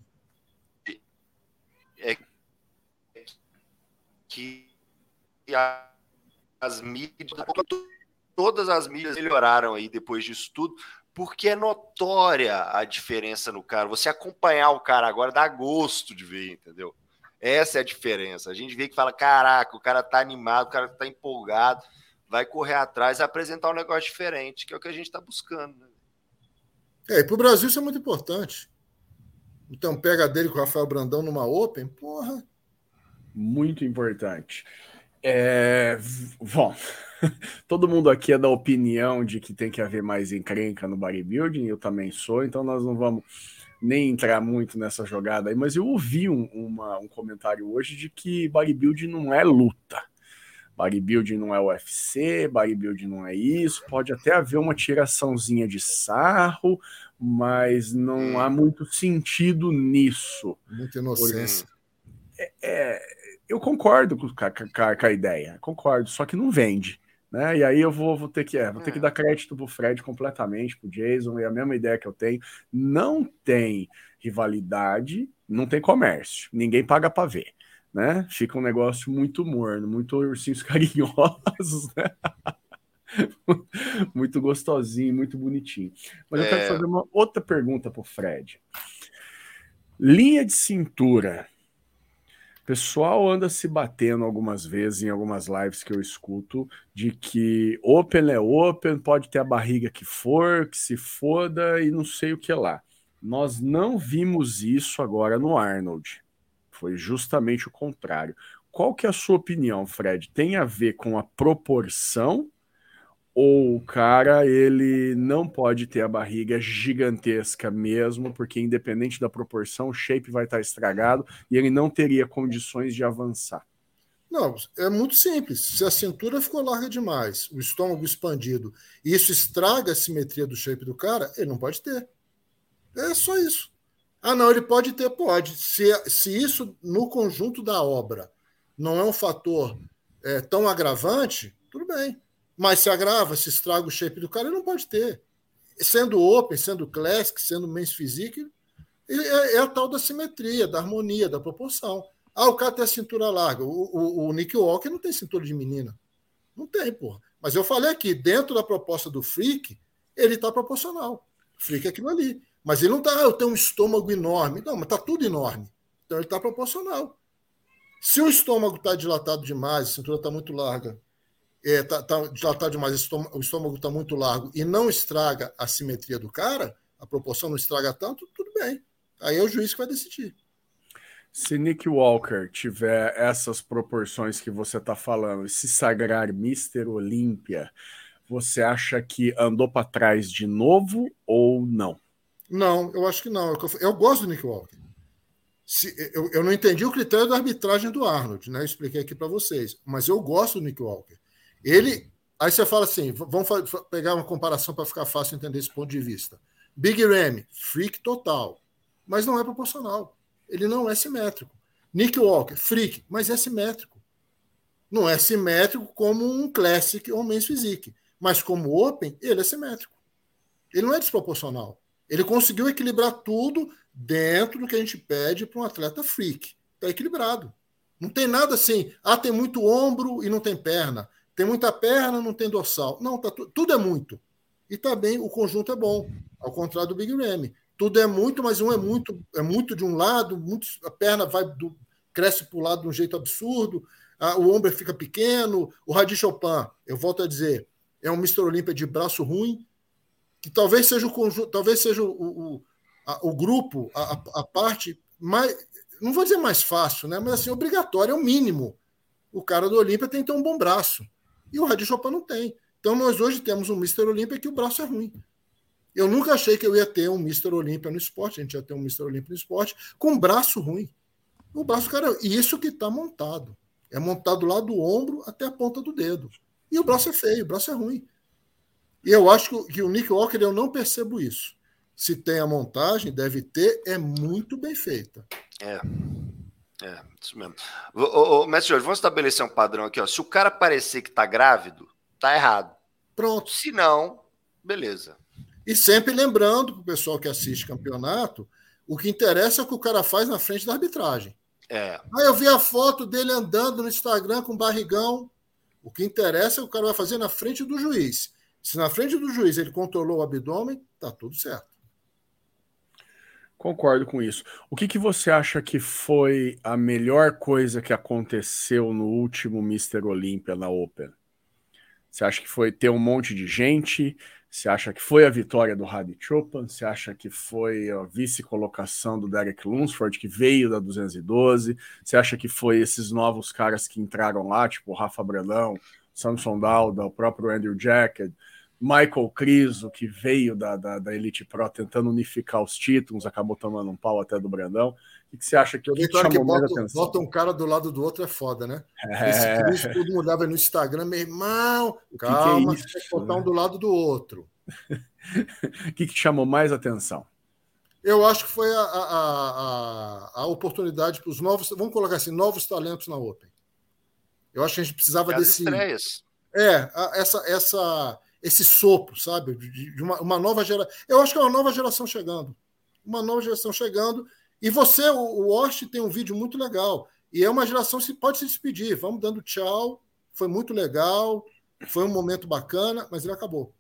é que as mídias, todas as mídias melhoraram aí depois disso tudo, porque é notória a diferença no cara. Você acompanhar o cara agora dá gosto de ver, entendeu? Essa é a diferença. A gente vê que fala: caraca, o cara tá animado, o cara tá empolgado, vai correr atrás e apresentar um negócio diferente, que é o que a gente está buscando. Né? É, e para o Brasil isso é muito importante. Um pega dele com o Rafael Brandão numa Open? Porra. Muito importante. É, bom, (laughs) todo mundo aqui é da opinião de que tem que haver mais encrenca no bodybuilding, eu também sou, então nós não vamos nem entrar muito nessa jogada aí, mas eu ouvi um, uma, um comentário hoje de que bodybuilding não é luta. Bodybuilding não é UFC, bodybuilding não é isso, pode até haver uma tiraçãozinha de sarro, mas não há muito sentido nisso. Muita inocência. É, é, eu concordo com, com, com, a ideia, concordo, só que não vende. Né? E aí eu vou, vou ter que é, vou ter que é. dar crédito pro Fred completamente, pro Jason, e a mesma ideia que eu tenho. Não tem rivalidade, não tem comércio. Ninguém paga para ver. Né? Fica um negócio muito morno, muito ursinhos (laughs) carinhosos, né? (laughs) muito gostosinho, muito bonitinho. Mas é... eu quero é. fazer uma outra pergunta pro Fred. Linha de cintura o pessoal anda se batendo algumas vezes em algumas lives que eu escuto de que open é open, pode ter a barriga que for, que se foda e não sei o que lá. Nós não vimos isso agora no Arnold. Foi justamente o contrário. Qual que é a sua opinião, Fred? Tem a ver com a proporção ou o cara ele não pode ter a barriga gigantesca mesmo, porque independente da proporção, o shape vai estar estragado e ele não teria condições de avançar. Não, é muito simples. Se a cintura ficou larga demais, o estômago expandido, e isso estraga a simetria do shape do cara, ele não pode ter. É só isso. Ah, não, ele pode ter, pode. Se, se isso no conjunto da obra não é um fator é, tão agravante, tudo bem. Mas se agrava, se estraga o shape do cara, ele não pode ter. Sendo open, sendo classic, sendo men's physique, é, é, a tal da simetria, da harmonia, da proporção. Ah, o cara tem a cintura larga. O, o, o Nick Walker não tem cintura de menina. Não tem, porra. Mas eu falei aqui, dentro da proposta do Freak, ele está proporcional. Freak é aquilo ali. Mas ele não está, ah, eu tenho um estômago enorme. Não, mas está tudo enorme. Então ele está proporcional. Se o estômago está dilatado demais, a cintura está muito larga, é, tá, tá, já está demais, o estômago está muito largo e não estraga a simetria do cara, a proporção não estraga tanto, tudo bem. Aí é o juiz que vai decidir. Se Nick Walker tiver essas proporções que você está falando e se sagrar Mr. Olímpia, você acha que andou para trás de novo ou não? Não, eu acho que não. Eu gosto do Nick Walker. Se, eu, eu não entendi o critério da arbitragem do Arnold, né? Eu expliquei aqui para vocês, mas eu gosto do Nick Walker. Ele. Aí você fala assim: vamos pegar uma comparação para ficar fácil entender esse ponto de vista. Big Ram, freak total, mas não é proporcional. Ele não é simétrico. Nick Walker, freak, mas é simétrico. Não é simétrico como um Classic ou Men's Physique, mas como Open, ele é simétrico. Ele não é desproporcional. Ele conseguiu equilibrar tudo dentro do que a gente pede para um atleta freak. Está equilibrado. Não tem nada assim, ah, tem muito ombro e não tem perna. Tem muita perna, não tem dorsal. Não, tá tu, tudo é muito. E também o conjunto é bom, ao contrário do Big Ram. Tudo é muito, mas um é muito, é muito de um lado, muito, a perna vai do, cresce para o lado de um jeito absurdo, a, o ombro fica pequeno. O Radi Chopin, eu volto a dizer, é um Mr. Olímpia de braço ruim, que talvez seja o conjunto, talvez seja o, o, a, o grupo, a, a parte mais, não vou dizer mais fácil, né? Mas assim, obrigatório, é o mínimo. O cara do Olímpia tem que ter um bom braço. E o Rádio Chopin não tem. Então nós hoje temos um Mr. Olímpia que o braço é ruim. Eu nunca achei que eu ia ter um Mr. Olímpia no esporte, a gente ia ter um Mr. Olímpia no esporte, com braço ruim. O braço, cara, e isso que está montado. É montado lá do ombro até a ponta do dedo. E o braço é feio, o braço é ruim. E eu acho que o Nick Walker, eu não percebo isso. Se tem a montagem, deve ter, é muito bem feita. É. É, isso mesmo. Ô, ô, Mestre Jorge, vamos estabelecer um padrão aqui. Ó. Se o cara parecer que tá grávido, tá errado. Pronto. Se não, beleza. E sempre lembrando para o pessoal que assiste campeonato, o que interessa é o que o cara faz na frente da arbitragem. É. Aí eu vi a foto dele andando no Instagram com barrigão. O que interessa é o que o cara vai fazer na frente do juiz. Se na frente do juiz ele controlou o abdômen, tá tudo certo. Concordo com isso. O que, que você acha que foi a melhor coisa que aconteceu no último Mr. Olímpia na Open? Você acha que foi ter um monte de gente? Você acha que foi a vitória do Hadi Chopin? Você acha que foi a vice-colocação do Derek Lunsford, que veio da 212? Você acha que foi esses novos caras que entraram lá, tipo o Rafa Brandão, Samson Dauda, o próprio Andrew Jackett, Michael Criso, que veio da, da, da, Elite Pro tentando unificar os títulos, acabou tomando um pau até do Brandão. O que você acha que, que, que chamou que bota, atenção? Bota um cara do lado do outro é foda, né? É... Esse Criso, todo mundo olhava no Instagram, meu irmão, o calma, que, que é isso, tem que botar né? um do lado do outro. (laughs) O que, que chamou mais atenção? Eu acho que foi a, a, a, a oportunidade para os novos, vamos colocar assim, novos talentos na Open. Eu acho que a gente precisava As desse. Estreias. É, essa, essa, esse sopro, sabe? De, de uma, uma, nova geração. Eu acho que é uma nova geração chegando. Uma nova geração chegando. E você, o, o Osh, tem um vídeo muito legal. E é uma geração que pode se despedir. Vamos dando tchau. Foi muito legal. Foi um momento bacana, mas ele acabou.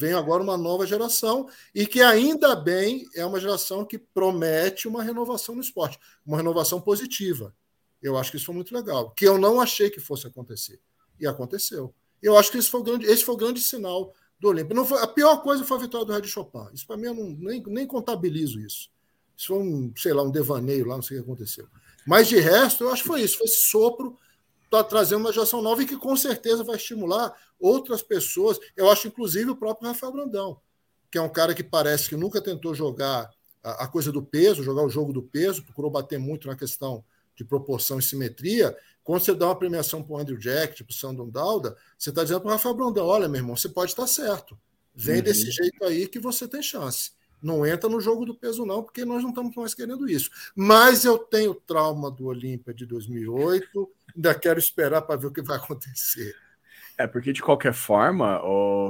Vem agora uma nova geração e que ainda bem é uma geração que promete uma renovação no esporte, uma renovação positiva. Eu acho que isso foi muito legal, que eu não achei que fosse acontecer. E aconteceu. Eu acho que esse foi o grande, esse foi o grande sinal do Olímpio. Não foi, a pior coisa foi a vitória do Red Chopin. Isso para mim eu não, nem, nem contabilizo isso. Isso foi um, sei lá, um devaneio lá, não sei o que aconteceu. Mas de resto, eu acho que foi isso, foi esse sopro para trazer uma geração nova e que com certeza vai estimular outras pessoas. Eu acho, inclusive, o próprio Rafael Brandão, que é um cara que parece que nunca tentou jogar a, a coisa do peso, jogar o jogo do peso, procurou bater muito na questão de proporção e simetria, quando você dá uma premiação para o Andrew Jack, tipo o Sandon Dauda, você está dizendo para o Rafael Brandão: olha, meu irmão, você pode estar certo. Vem uhum. desse jeito aí que você tem chance. Não entra no jogo do peso, não, porque nós não estamos mais querendo isso. Mas eu tenho trauma do Olímpia de 2008, ainda quero esperar para ver o que vai acontecer. É, porque de qualquer forma,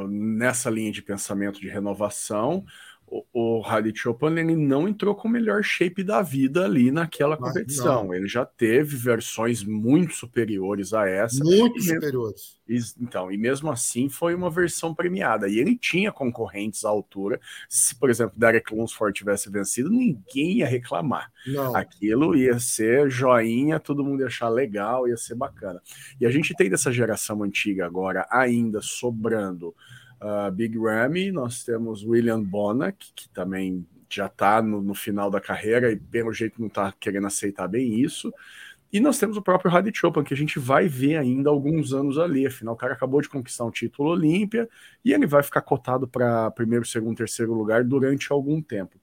nessa linha de pensamento de renovação, o, o Harley Chopin ele não entrou com o melhor shape da vida ali naquela competição. Ele já teve versões muito superiores a essa. Muito superiores. então, e mesmo assim foi uma versão premiada. E ele tinha concorrentes à altura. Se, por exemplo, Derek Lunsford tivesse vencido, ninguém ia reclamar. Não. Aquilo ia ser joinha, todo mundo ia achar legal, ia ser bacana. E a gente tem dessa geração antiga agora ainda sobrando uh, Big Ramy, nós temos William Bonac, que também já está no, no, final da carreira e pelo jeito não está querendo aceitar bem isso. E nós temos o próprio Hadi Chopin, que a gente vai ver ainda alguns anos ali. Afinal, o cara acabou de conquistar um título Olímpia e ele vai ficar cotado para primeiro, segundo, terceiro lugar durante algum tempo.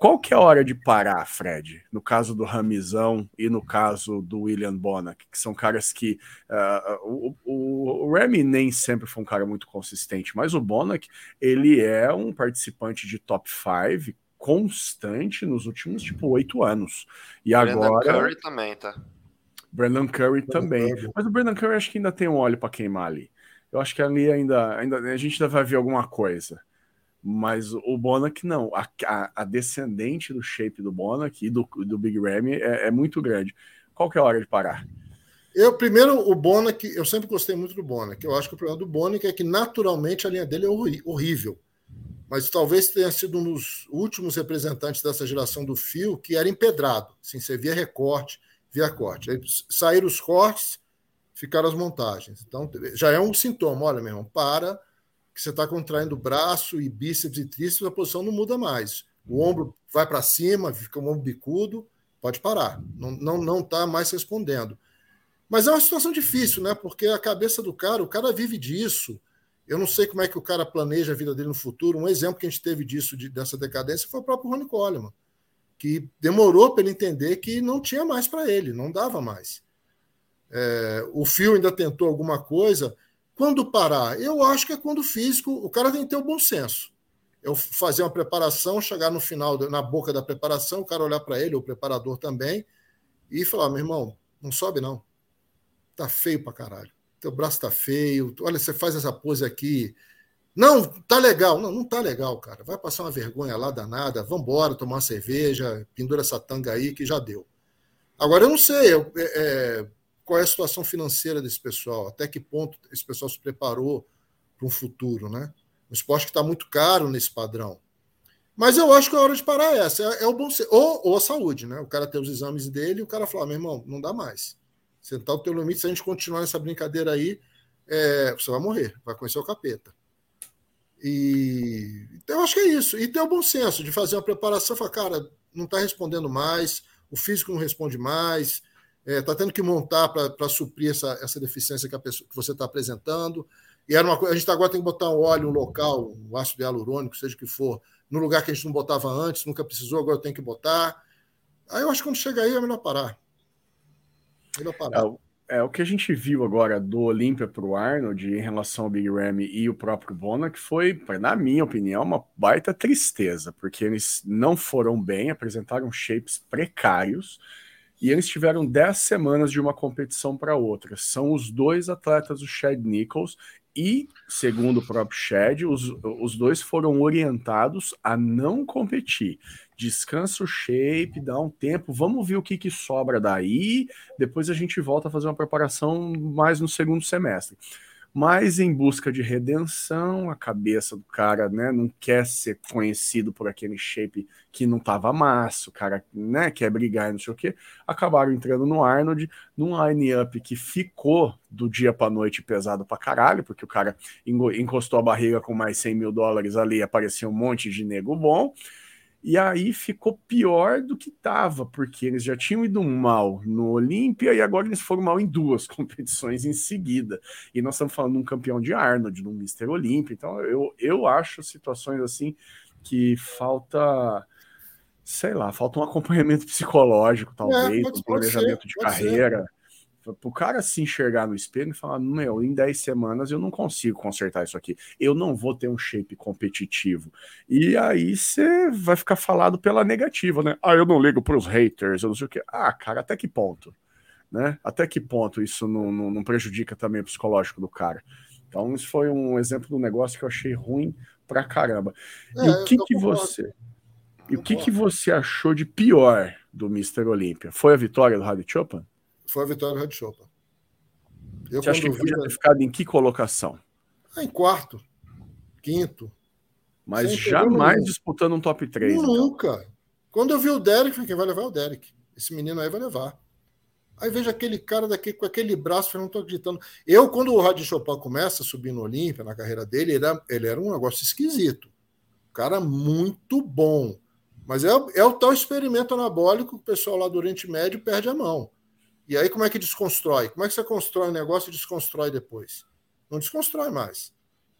Qual que é a hora de parar, Fred? No caso do Ramizão e no caso do William Bonac, que são caras que. Uh, o, o, Remy nem sempre foi um cara muito consistente, mas o Bonac, ele é um participante de top 5 constante nos últimos, tipo, oito anos. E Brandon agora. Curry também, tá? Brandon Curry Brandon também. Curry. Mas o Brandon Curry acho que ainda tem um óleo para queimar ali. Eu acho que ali ainda, ainda a gente ainda vai ver alguma coisa. Mas o Bonac não. A, a, a, descendente do shape do Bonac e do, do Big Ramy é, é, muito grande. Qual que é a hora de parar? Eu, primeiro, o Bonac, eu sempre gostei muito do Bonac. Eu acho que o problema do Bonac é que naturalmente a linha dele é horrível. Mas talvez tenha sido um dos últimos representantes dessa geração do fio que era empedrado. Assim, você via recorte, via corte. Aí saíram os cortes, ficaram as montagens. Então, já é um sintoma. Olha, meu irmão, para que você está contraindo braço e bíceps e tríceps, a posição não muda mais. O ombro vai para cima, fica o ombro bicudo, pode parar. Não está não, não tá mais respondendo. Mas é uma situação difícil, né? Porque a cabeça do cara, o cara vive disso. Eu não sei como é que o cara planeja a vida dele no futuro. Um exemplo que a gente teve disso, de, dessa decadência, foi o próprio Ronnie Coleman, que demorou para ele entender que não tinha mais para ele, não dava mais. É, o Fio ainda tentou alguma coisa, quando parar? Eu acho que é quando o físico, o cara tem que ter o bom senso. Eu fazer uma preparação, chegar no final, na boca da preparação, o cara olhar para ele, o preparador também, e falar: meu irmão, não sobe não. Tá feio pra caralho. Teu braço tá feio. Olha, você faz essa pose aqui. Não, tá legal. Não, não tá legal, cara. Vai passar uma vergonha lá danada. Vambora tomar uma cerveja, pendura essa tanga aí que já deu. Agora, eu não sei. Eu, é, é qual é a situação financeira desse pessoal, até que ponto esse pessoal se preparou para um futuro, né? Um esporte que está muito caro nesse padrão. Mas eu acho que a hora de parar é essa, é, é o bom ou, ou a saúde, né? O cara tem os exames dele e o cara fala, meu irmão, não dá mais. Sentar o teu limite, se a gente continuar nessa brincadeira aí, é, você vai morrer, vai conhecer o capeta. E então, eu acho que é isso. E ter o bom senso de fazer uma preparação, falar, cara, não está respondendo mais, o físico não responde mais, está é, tá tendo que montar para suprir essa, essa deficiência que, pessoa, que você está apresentando. E era uma coisa, a gente agora tem que botar um óleo um local, um ácido hialurônico, seja o que for, no lugar que a gente não botava antes, nunca precisou, agora tem que botar. Aí eu acho que quando chega aí é melhor parar. Melhor parar. É, é o que a gente viu agora do Olímpia para o Arnold em relação ao Big Ram e o próprio Bona, que foi, na minha opinião, uma baita tristeza, porque eles não foram bem, apresentaram shapes precários e eles tiveram 10 semanas de uma competição para outra. São os dois atletas, o Chad Nichols e, segundo o próprio Chad, os, os dois foram orientados a não competir. Descansa o shape, dá um tempo, vamos ver o que, que sobra daí, depois a gente volta a fazer uma preparação mais no segundo semestre mas em busca de redenção, a cabeça do cara, né, não quer ser conhecido por aquele shape que não tava massa, o cara, né, quer brigar e não sei o que, acabaram entrando no Arnold, num line-up que ficou do dia para noite pesado pra caralho, porque o cara encostou a barriga com mais 100 mil dólares ali, aparecia um monte de nego bom, e aí ficou pior do que estava, porque eles já tinham ido mal no Olímpia e agora eles foram mal em duas (laughs) competições em seguida. E nós estamos falando de um campeão de Arnold, de um Mr. Olímpia. Então eu, eu acho situações assim que falta, sei lá, falta um acompanhamento psicológico, talvez, é, um planejamento ser, de carreira. Ser o cara se enxergar no espelho e falar: Meu, em 10 semanas eu não consigo consertar isso aqui. Eu não vou ter um shape competitivo. E aí você vai ficar falado pela negativa, né? Ah, eu não ligo para os haters, eu não sei o quê. Ah, cara, até que ponto? Né? Até que ponto isso não, não, não prejudica também o psicológico do cara? Então, isso foi um exemplo do negócio que eu achei ruim pra caramba. É, e o que, que você. E o que, que você achou de pior do Mr. Olímpia? Foi a vitória do Hardy Chopin? Foi a vitória do Red Chopin. Eu, Você acha que podia ter ficado em que colocação? Ah, em quarto, quinto. Mas jamais disputando um top 3. Então. Nunca. Então. Quando eu vi o Derek, falei, quem vai levar é o Derek. Esse menino aí vai levar. Aí vejo aquele cara daqui com aquele braço, eu não estou acreditando. Eu, quando o Rádio Chopin começa a subir no Olímpia, na carreira dele, ele era, ele era um negócio esquisito. Cara muito bom. Mas é, é o tal experimento anabólico que o pessoal lá do Oriente Médio perde a mão. E aí, como é que desconstrói? Como é que você constrói um negócio e desconstrói depois? Não desconstrói mais.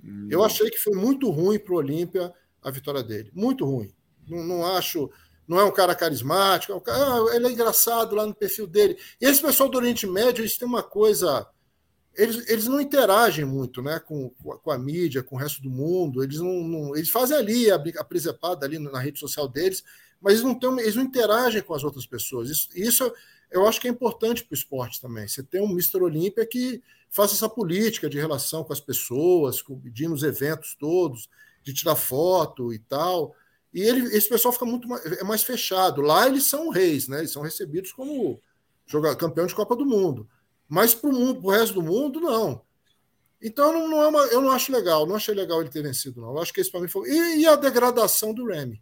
Hum. Eu achei que foi muito ruim para o Olímpia a vitória dele. Muito ruim. Não, não, acho. Não é um cara carismático. É um cara, ah, ele é engraçado lá no perfil dele. E esse pessoal do Oriente Médio, eles têm uma coisa. Eles, eles não interagem muito né, com, com a mídia, com o resto do mundo. Eles não, não eles fazem ali a, a presepada ali na rede social deles, mas eles não, têm, eles não interagem com as outras pessoas. Isso, isso eu acho que é importante para o esporte também. Você tem um Mr. Olímpia que faça essa política de relação com as pessoas, ir nos eventos todos, de tirar foto e tal. E ele, esse pessoal fica muito mais, é mais fechado. Lá eles são reis, né? Eles são recebidos como jogador, campeão de Copa do Mundo. Mas para o resto do mundo, não. Então não, não é uma, eu não acho legal, não achei legal ele ter vencido, não. Eu acho que esse para mim foi. E, e, a degradação do Remy.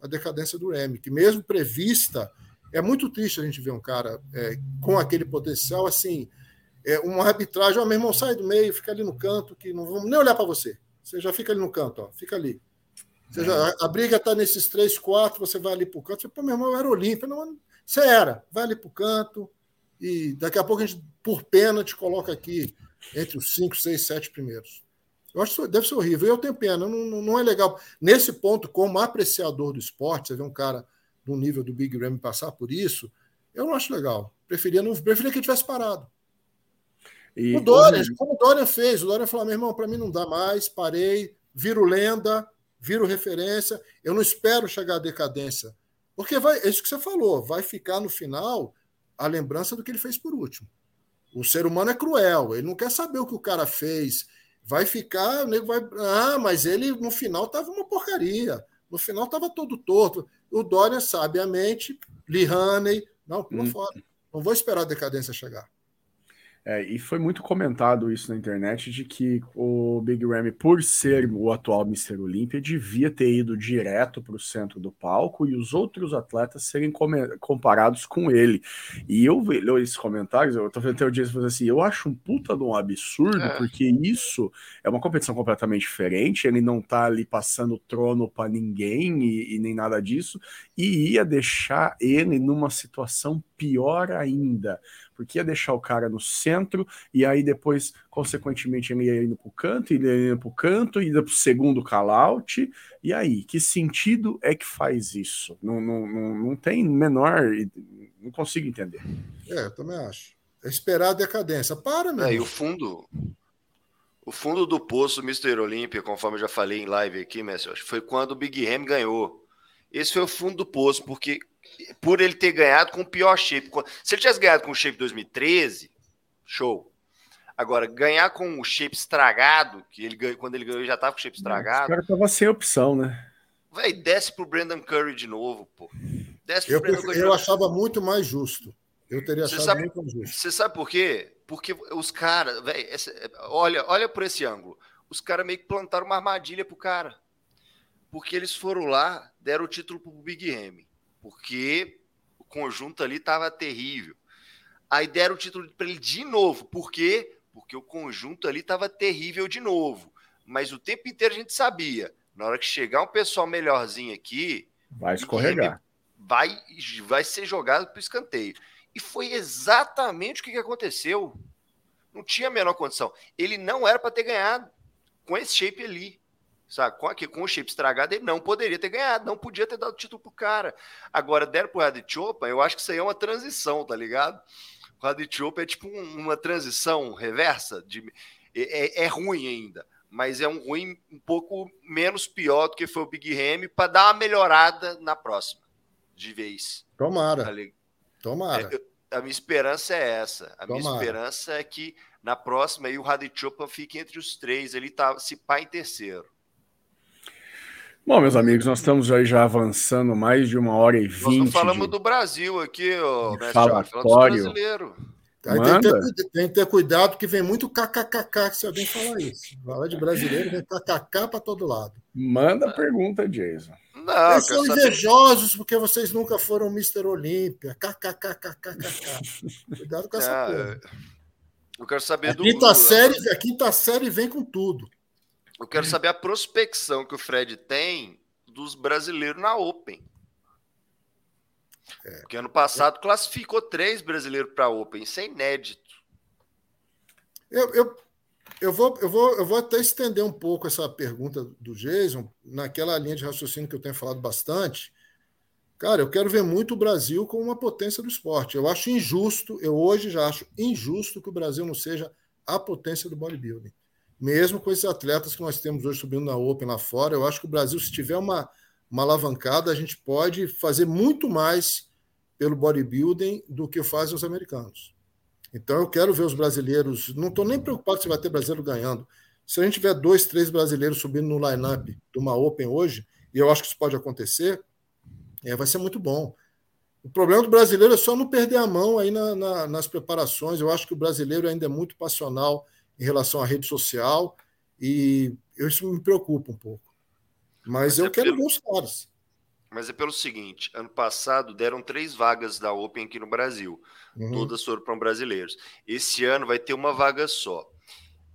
A decadência do Remy, que mesmo prevista é muito triste a gente ver um cara é, com aquele potencial, assim, é, uma arbitragem, ó, meu irmão, sai do meio, fica ali no canto, que não vamos nem olhar para você. Você já fica ali no canto, ó, fica ali. Você já, a, a briga está nesses três, quatro, você vai ali para o canto. Você, Pô, meu irmão, eu era Olímpia. Não, você era, vai ali para o canto, e daqui a pouco a gente, por pena, te coloca aqui entre os cinco, seis, sete primeiros. Eu acho que deve ser horrível. Eu tenho pena, não, não é legal. Nesse ponto, como apreciador do esporte, você vê um cara no nível do Big Ram passar por isso, eu não acho legal. Preferia, não, preferia que ele tivesse parado. E, o Dória, como o Dória fez, o Dória falou: meu irmão, para mim não dá mais, parei, viro lenda, viro referência, eu não espero chegar à decadência. Porque vai, é isso que você falou, vai ficar no final a lembrança do que ele fez por último. O ser humano é cruel, ele não quer saber o que o cara fez. Vai ficar, o nego vai. Ah, mas ele no final estava uma porcaria. No final estava todo torto. O Dória, sabiamente, Lee Haney, não, pula hum. fora. Não vou esperar a decadência chegar. É, e foi muito comentado isso na internet de que o Big Ramy, por ser o atual Mr. Olímpia, devia ter ido direto para o centro do palco e os outros atletas serem comparados com ele. E eu vejo esses comentários, eu tô vendo até o dia fazer assim, eu acho um puta de um absurdo, é. porque isso é uma competição completamente diferente, ele não tá ali passando trono para ninguém e, e nem nada disso, e ia deixar ele numa situação pior ainda porque ia deixar o cara no centro, e aí depois, consequentemente, ele ia indo para o canto, ele ia indo para o canto, ia para o segundo call-out, e aí, que sentido é que faz isso? Não, não, não, não tem menor, não consigo entender. É, eu também acho. É esperar a decadência. Para, meu. É, e o fundo, o fundo do poço Mr. Olímpia, conforme eu já falei em live aqui, Messi, foi quando o Big Ham ganhou. Esse foi o fundo do poço, porque por ele ter ganhado com o pior shape. Se ele tivesse ganhado com o shape 2013, show. Agora, ganhar com o shape estragado, que ele ganhou, quando ele ganhou, ele já tava com o shape estragado. O cara tava sem opção, né? Vai, desce pro Brandon Curry de novo, pô. Desce pro eu, Brandon Curry. Eu achava muito mais justo. Eu teria achado sabe, muito mais justo. Você sabe por quê? Porque os caras, velho, olha, olha por esse ângulo. Os caras meio que plantaram uma armadilha pro cara. Porque eles foram lá, deram o título pro Big M porque o conjunto ali estava terrível. Aí deram o título para ele de novo. Por quê? Porque o conjunto ali estava terrível de novo. Mas o tempo inteiro a gente sabia. Na hora que chegar um pessoal melhorzinho aqui. Vai escorregar. Vai, vai ser jogado para o escanteio. E foi exatamente o que aconteceu. Não tinha a menor condição. Ele não era para ter ganhado com esse shape ali. Sabe? Com, aqui, com o chip estragado, ele não poderia ter ganhado, não podia ter dado título pro cara. Agora, deram pro Chopa, eu acho que isso aí é uma transição, tá ligado? O Chopa é tipo um, uma transição reversa, de, é, é, é, ruim ainda, mas é um ruim um pouco menos pior do que foi o Big Ramy para dar uma melhorada na próxima, de vez. Tomara. Tá Tomara. É, a minha esperança é essa. A Tomara. minha esperança é que na próxima aí o Chopa fique entre os três, ele tá se pá em terceiro. Bom, meus amigos, nós estamos aí já avançando mais de uma hora e vinte. Nós não falamos de... do Brasil aqui, ó, falatório. brasileiro. Aí tem, que ter, tem que ter cuidado, que vem muito kkkk se alguém falar isso. Falar de brasileiro, vem kkk para todo lado. Manda a pergunta, Jason. Não, vocês são invejosos porque vocês nunca foram Mr. Olímpia. KKKKKK. Cuidado com essa coisa. Eu quero saber a do. Quinta série, a quinta série vem com tudo. Eu quero saber a prospecção que o Fred tem dos brasileiros na Open. É. Porque ano passado é. classificou três brasileiros para a Open, isso é inédito. Eu, eu, eu, vou, eu, vou, eu vou até estender um pouco essa pergunta do Jason, naquela linha de raciocínio que eu tenho falado bastante. Cara, eu quero ver muito o Brasil como uma potência do esporte. Eu acho injusto, eu hoje já acho injusto que o Brasil não seja a potência do bodybuilding mesmo com esses atletas que nós temos hoje subindo na Open lá fora, eu acho que o Brasil, se tiver uma, uma alavancada, a gente pode fazer muito mais pelo bodybuilding do que fazem os americanos. Então eu quero ver os brasileiros. Não estou nem preocupado se vai ter brasileiro ganhando. Se a gente tiver dois, três brasileiros subindo no line-up de uma Open hoje, e eu acho que isso pode acontecer, é, vai ser muito bom. O problema do brasileiro é só não perder a mão aí na, na, nas preparações. Eu acho que o brasileiro ainda é muito passional em relação à rede social e isso me preocupa um pouco. Mas, Mas eu é quero pelo... os caras. Mas é pelo seguinte: ano passado deram três vagas da Open aqui no Brasil. Uhum. Todas foram para brasileiros. Esse ano vai ter uma vaga só.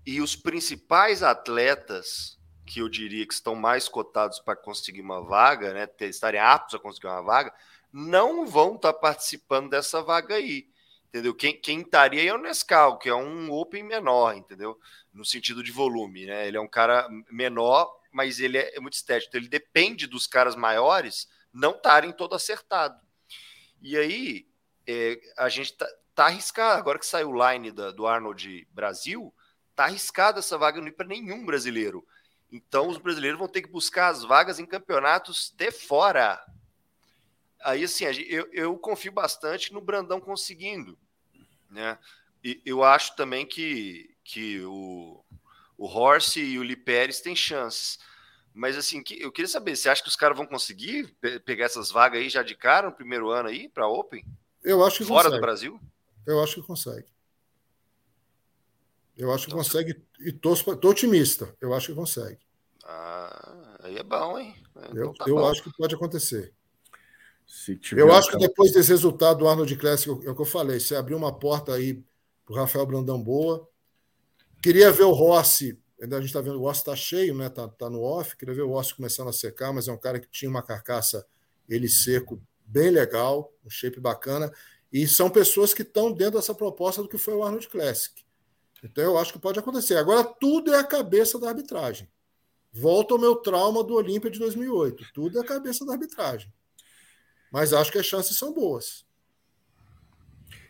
E os principais atletas, que eu diria que estão mais cotados para conseguir uma vaga, né, estarem aptos a conseguir uma vaga, não vão estar participando dessa vaga aí entendeu? Quem, quem estaria é o Nescau, que é um Open menor, entendeu? No sentido de volume, né? Ele é um cara menor, mas ele é, é muito estético. Então ele depende dos caras maiores não estarem todo acertado. E aí é, a gente tá, tá arriscado. Agora que saiu o line da, do Arnold Brasil, tá arriscado essa vaga não ir para nenhum brasileiro. Então os brasileiros vão ter que buscar as vagas em campeonatos de fora. Aí, assim, eu, eu confio bastante no Brandão conseguindo. Né? E eu acho também que, que o, o Horse e o Lee Pérez têm chances. Mas assim, eu queria saber, você acha que os caras vão conseguir pegar essas vagas aí já de cara no primeiro ano aí para Open? Eu acho que Fora consegue. do Brasil? Eu acho que consegue. Eu acho que então, consegue. E tô, tô otimista. Eu acho que consegue. Ah, aí é bom, hein? Então eu, tá eu bom. acho que pode acontecer. Eu acho que depois desse resultado do Arnold Classic, é o que eu falei, você abriu uma porta aí para o Rafael Brandão boa. Queria ver o Rossi, ainda a gente está vendo, o Rossi está cheio, né? Tá, tá no off. Queria ver o Rossi começando a secar, mas é um cara que tinha uma carcaça ele seco bem legal, um shape bacana. E são pessoas que estão dentro dessa proposta do que foi o Arnold Classic. Então eu acho que pode acontecer. Agora tudo é a cabeça da arbitragem. Volta ao meu trauma do Olímpia de 2008. Tudo é a cabeça da arbitragem. Mas acho que as chances são boas.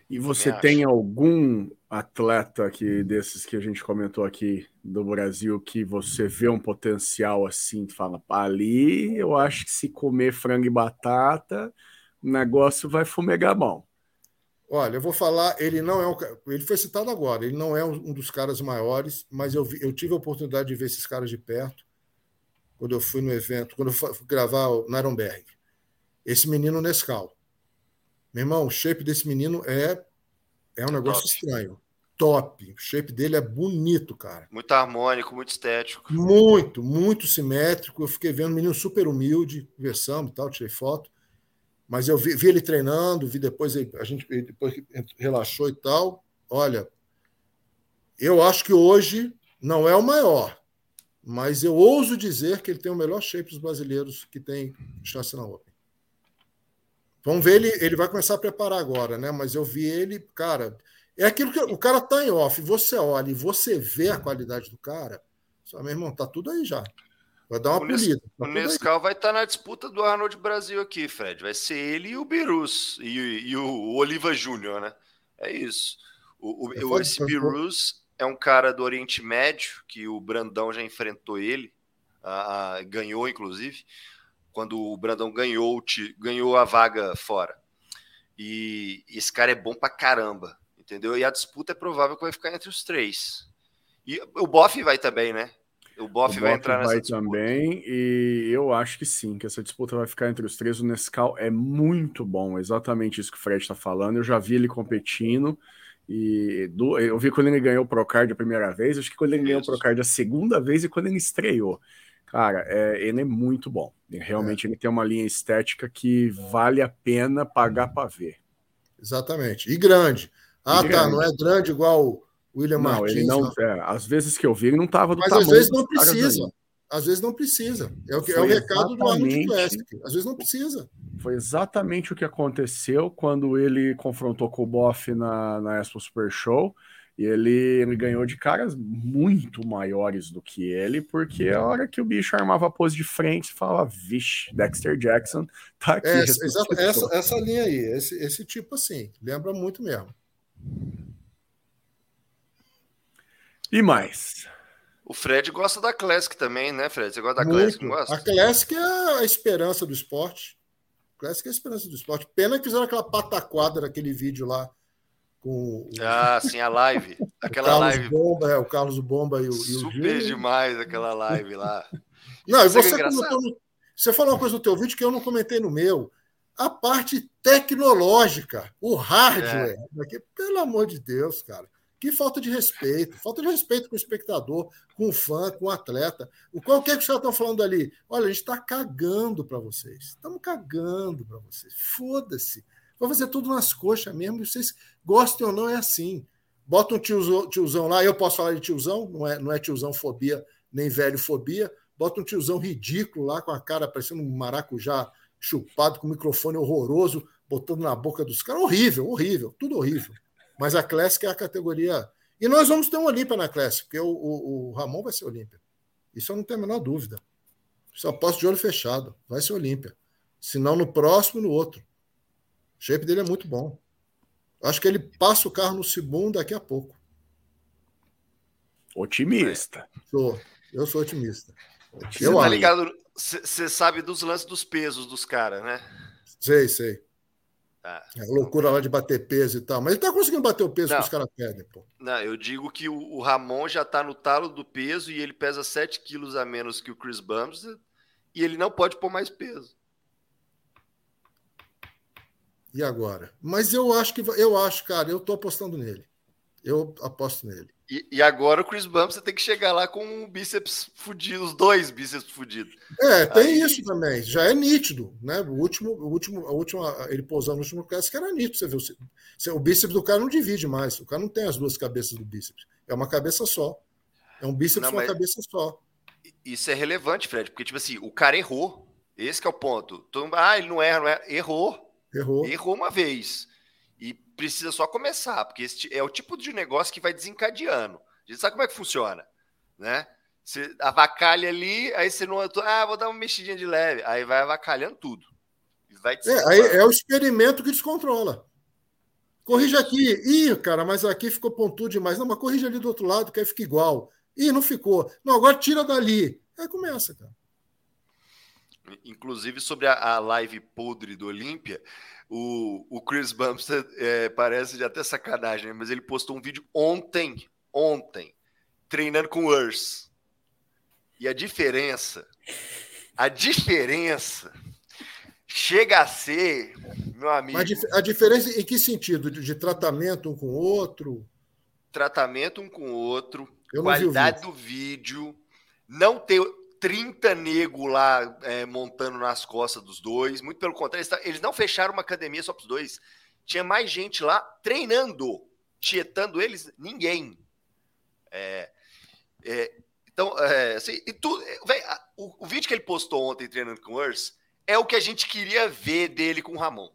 E você tem algum atleta que desses que a gente comentou aqui do Brasil que você vê um potencial assim, fala, ali eu acho que se comer frango e batata, o negócio vai fumegar mão. Olha, eu vou falar, ele não é um, ele foi citado agora, ele não é um, dos caras maiores, mas eu, vi, eu tive a oportunidade de ver esses caras de perto quando eu fui no evento, quando eu fui gravar o Narenberg. Esse menino Nescau. Meu irmão, o shape desse menino é é um negócio Top. estranho. Top. O shape dele é bonito, cara. Muito harmônico, muito estético. Muito, muito simétrico. Eu fiquei vendo um menino super humilde, conversando e tal, tirei foto. Mas eu vi, vi, ele treinando, vi depois a gente depois relaxou e tal. Olha, eu acho que hoje não é o maior, mas eu ouso dizer que ele tem o melhor shape dos brasileiros que tem chance na Open. Vamos ver, ele, ele vai começar a preparar agora, né? Mas eu vi ele, cara. É aquilo que o cara tá em off, você olha e você vê a qualidade do cara. Só, meu irmão, tá tudo aí já. Vai dar uma o polida. Tá o Nescau vai estar tá na disputa do Arnold Brasil aqui, Fred. Vai ser ele e o Birus e, e o Oliva Júnior, né? É isso. O, o, é, esse Birus é um cara do Oriente Médio, que o Brandão já enfrentou ele, a, a, ganhou, inclusive, quando o Brandão ganhou, ganhou a vaga fora. E esse cara é bom pra caramba, entendeu? E a disputa é provável que vai ficar entre os três. E o Boff vai também, né? O Boff vai entrar nessa vai disputa. também, e eu acho que sim, que essa disputa vai ficar entre os três. O Nescau é muito bom, exatamente isso que o Fred está falando. Eu já vi ele competindo, e do, eu vi quando ele ganhou o Procard a primeira vez, acho que quando ele ganhou o Procard a segunda vez e quando ele estreou. Cara, é, ele é muito bom. Realmente é. ele tem uma linha estética que vale a pena pagar para ver. Exatamente. E grande. Ah, e tá. Grande. Não é grande igual William não, Martins. Ele não, é, às vezes que eu vi, ele não estava do Mas tamanho. Mas às vezes não precisa. Às vezes não precisa. É o, que, é o recado do Arnold Classic. Às vezes não precisa. Foi exatamente o que aconteceu quando ele confrontou com o Boff na, na Expo Super Show. E ele, ele ganhou de caras muito maiores do que ele, porque a hora que o bicho armava a pose de frente, falava, vixe, Dexter Jackson tá aqui. É, essa, essa, linha aí, esse, esse tipo assim, lembra muito mesmo. E mais? O Fred gosta da Classic também, né, Fred? Você gosta da muito. Classic, gosta? A Classic é a esperança do esporte. Classic é a esperança do esporte. Pena que fizeram aquela pataquada naquele vídeo lá com Ah, sim, a live. (laughs) Aquela Carlos live. Bomba, é, o Carlos Bomba e o, Super e o demais aquela live lá. (laughs) não, e você, no, você falou uma coisa no teu vídeo que eu não comentei no meu. A parte tecnológica, o hardware. É. Pelo amor de Deus, cara. Que falta de respeito, falta de respeito com o espectador, com o fã, com o atleta. O qual que é que os caras estão falando ali? Olha, a gente está cagando para vocês. Estamos cagando para vocês. Foda-se. Vai fazer tudo nas coxas mesmo. Vocês gostem ou não, é assim. Bota um tiozão, tiozão lá. Eu posso falar de tiozão, não é, não é tiozão fobia, nem velho fobia. Bota um tiozão ridículo lá, com a cara parecendo um maracujá chupado, com um microfone horroroso, botando na boca dos caras. Horrível, horrível, tudo horrível. Mas a Classic é a categoria. E nós vamos ter um Olímpia na Classic, porque o, o, o Ramon vai ser Olímpia. Isso eu não tenho a menor dúvida. Só posso de olho fechado. Vai ser Olímpia. Se não no próximo, no outro. O shape dele é muito bom. Acho que ele passa o carro no segundo daqui a pouco. Otimista. Sou. Eu sou otimista. Você tá ligado? Você sabe dos lances dos pesos dos caras, né? Sei, sei. Ah, é loucura lá de bater peso e tal. Mas ele tá conseguindo bater o peso não, que os caras pedem, pô. Não, eu digo que o, o, Ramon já tá no talo do peso e ele pesa 7 quilos a menos que o Chris Bumstead e ele não pode pôr mais peso. E agora? Mas eu acho que eu acho, cara, eu tô apostando nele. Eu aposto nele. E, e, agora o Chris Bump você tem que chegar lá com um bíceps fudido, os dois bíceps fudidos. É, tem Aí... isso também. Já é nítido, né? O último, o último, a última, ele pousando no último cast que era nítido. Você viu? O bíceps do cara não divide mais. O cara não tem as duas cabeças do bíceps. É uma cabeça só. É um bíceps não, uma cabeça só. Isso é relevante, Fred, porque, tipo assim, o cara errou. Esse é o ponto. ah, ele não erra, não erra. Errou. Errou. Errou uma vez precisa só começar, porque esse é o tipo de negócio que vai desencadeando. A gente sabe como é que funciona, né? Você avacalha ali, aí você não. Ah, vou dar uma mexidinha de leve. Aí vai avacalhando tudo. Vai é, aí é o experimento que descontrola. Corrige aqui. Ih, cara, mas aqui ficou pontudo demais. Não, mas corrige ali do outro lado, que aí fica igual. Ih, não ficou. Não, agora tira dali. Aí começa, cara. Inclusive, sobre a, a live podre do Olímpia, o, o Chris Bumstead é, parece de até sacanagem, mas ele postou um vídeo ontem, ontem, treinando com o Urs. E a diferença, a diferença chega a ser, meu amigo. Mas a diferença em que sentido? De, de tratamento um com o outro? Tratamento um com o outro, qualidade do vídeo, não ter 30 nego lá é, montando nas costas dos dois. Muito pelo contrário, eles não fecharam uma academia só para os dois. Tinha mais gente lá treinando, tietando eles, ninguém. É, é, então, é, assim, e tu, véio, o, o, vídeo que ele postou ontem treinando com o Urs é o que a gente queria ver dele com o Ramon.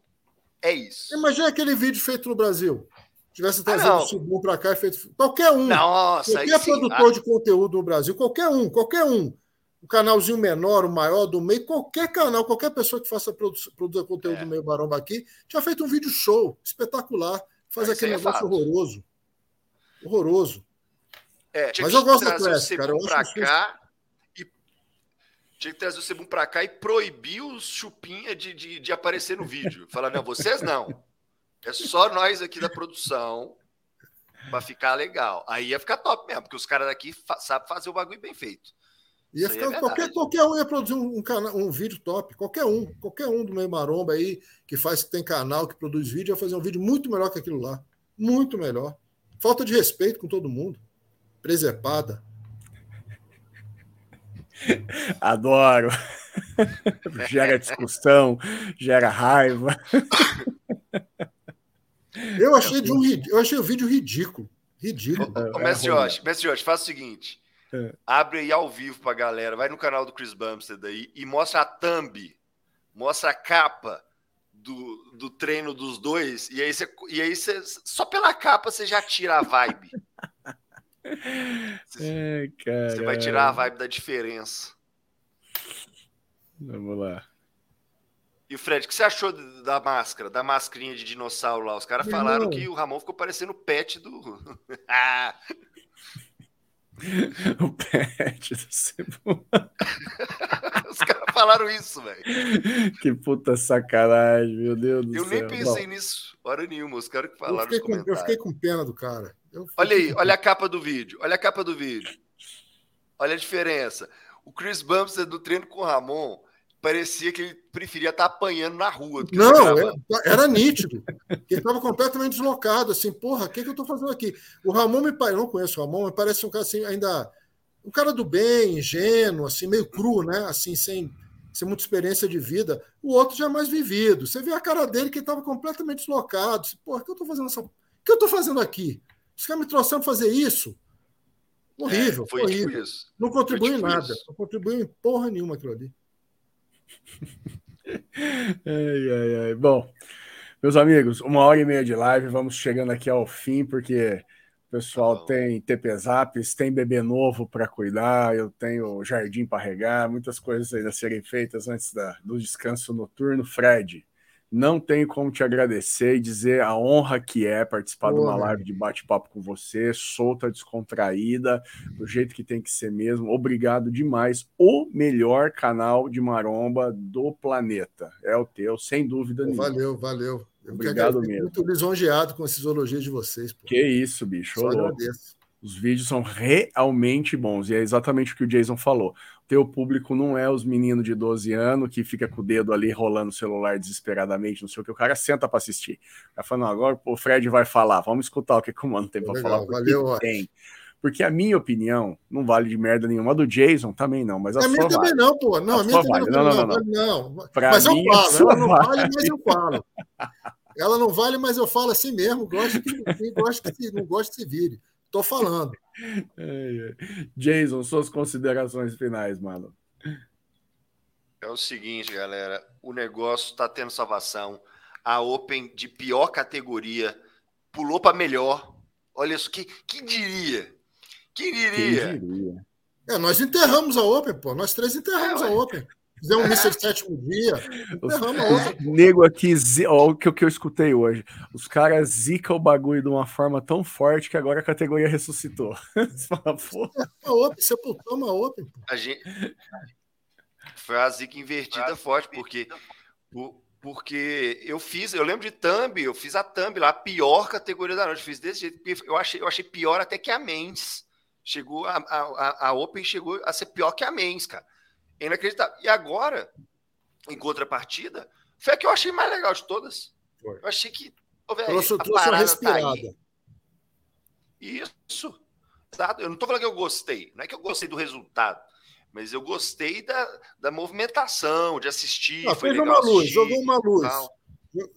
É isso. Imagina aquele vídeo feito no Brasil. Tivesse trazido ah, o Subum para cá e feito. Qualquer um. Nossa, qualquer produtor sim, de conteúdo no Brasil, qualquer um, qualquer um o canalzinho menor, o maior, do meio, qualquer canal, qualquer pessoa que faça produza, produza conteúdo é. do meio Baromba aqui, tinha feito um vídeo show, espetacular, faz aquele é negócio horroroso. Horroroso. É, Mas eu gosto da Classic, cara. Eu pra cá e... Tinha que trazer o Sebum pra cá e proibir os chupinha de, de, de aparecer no vídeo. Falar, não, vocês não. É só nós aqui da produção para ficar legal. Aí ia ficar top mesmo, porque os caras daqui fa sabem fazer o bagulho bem feito. Ia ficar, é qualquer, qualquer um ia produzir um, um, canal, um vídeo top. Qualquer um. Qualquer um do meio maromba aí que faz, que tem canal, que produz vídeo, ia fazer um vídeo muito melhor que aquilo lá. Muito melhor. Falta de respeito com todo mundo. Presepada. (laughs) Adoro. gera discussão, gera raiva. Eu achei, de um, eu achei o vídeo ridículo. Ridículo. Ô, ô, Mestre é Jorge, Mestre Jorge, faz o seguinte é. Abre aí ao vivo pra galera. Vai no canal do Chris Bumstead aí e mostra a thumb. Mostra a capa do, do treino dos dois. E aí, você, e aí você, só pela capa você já tira a vibe. Você, (laughs) é, você vai tirar a vibe da diferença. Vamos lá. E o Fred, o que você achou da máscara, da mascarinha de dinossauro lá? Os caras falaram que o Ramon ficou parecendo o pet do. (laughs) (laughs) O pet do Cebu. Os caras falaram isso, velho. Que puta sacanagem, meu Deus do eu céu. Eu nem pensei Bom, nisso, hora nenhuma. Os caras que falaram eu com, eu fiquei com pena do cara. Olha aí, olha a capa do vídeo. Olha a capa do vídeo. Olha a diferença. O Chris Bumstead do treino com o Ramon parecia que ele preferia estar tá apanhando na rua. Não, era, era, nítido. Ele estava completamente deslocado, assim, porra, o que, que eu estou fazendo aqui? O Ramon me parece, não conheço o Ramon, mas parece um cara assim, ainda. Um cara do bem, ingênuo, assim, meio cru, né? Assim, sem, sem muita experiência de vida. O outro já é mais vivido. Você vê a cara dele que estava completamente deslocado. Assim, porra, o que eu estou fazendo essa. O que eu estou fazendo aqui? Os caras me trouxeram fazer isso. Horrível, é, foi horrível. Tipo isso. Não contribuiu tipo em nada. Isso. Não contribuiu em porra nenhuma aquilo ali ai, ai, ai. Bom, meus amigos, uma hora e meia de live, vamos chegando aqui ao fim, porque o pessoal tem TP Zaps, tem bebê novo para cuidar, eu tenho jardim para regar, muitas coisas ainda serem feitas antes da, do descanso noturno. Fred, não tenho como te agradecer e dizer a honra que é participar de uma live de bate-papo com você, solta, descontraída, do jeito que tem que ser mesmo. Obrigado demais. O melhor canal de maromba do planeta. É o teu, sem dúvida nenhuma. Valeu, valeu. Eu Obrigado mesmo. Muito lisonjeado com esses elogios de vocês. Pô. Que isso, bicho. Só agradeço. Os vídeos são realmente bons, e é exatamente o que o Jason falou. O teu público não é os meninos de 12 anos que fica com o dedo ali rolando o celular desesperadamente, não sei o que, o cara senta para assistir. Tá falando, agora o Fred vai falar, vamos escutar o que o mano tem para falar. Valeu, tem. Porque a minha opinião não vale de merda nenhuma. A do Jason também não, mas a, a minha também vale. não, pô. Não, a, a minha também vale. não, não, não, não, não. Mas eu falo, ela não vale, vale, mas eu falo. (laughs) Ela não vale, mas eu falo assim mesmo. Gosto que, gosta que não gosta que se vire. Tô falando. (laughs) Jason, suas considerações finais, mano. É o seguinte, galera. O negócio está tendo salvação. A Open de pior categoria pulou para melhor. Olha isso, que, que diria? Quem diria? Quem diria? É, nós enterramos a Open, pô. Nós três enterramos é, a Open. Fizemos um Mr. Sétimo Dia. Os, nego aqui, ó, o que, o que eu escutei hoje. Os caras zicam o bagulho de uma forma tão forte que agora a categoria ressuscitou. (laughs) Você fala, pô. A Open, sepultamos a Open. Pô. A gente... Foi a zica invertida forte, porque. Porque eu fiz, eu lembro de Thumb, eu fiz a Thumb lá, a pior categoria da noite. Fiz desse jeito, eu achei, eu achei pior até que a Mendes. Chegou, a, a, a Open chegou a ser pior que a Mendes, cara. É inacreditável. E agora, em contrapartida, foi a que eu achei mais legal de todas. Foi. Eu achei que. Oh, véio, trouxe, a trouxe uma respirada. Tá Isso. Eu não estou falando que eu gostei. Não é que eu gostei do resultado. Mas eu gostei da, da movimentação, de assistir. Não, foi legal uma luz, assistir, jogou uma luz.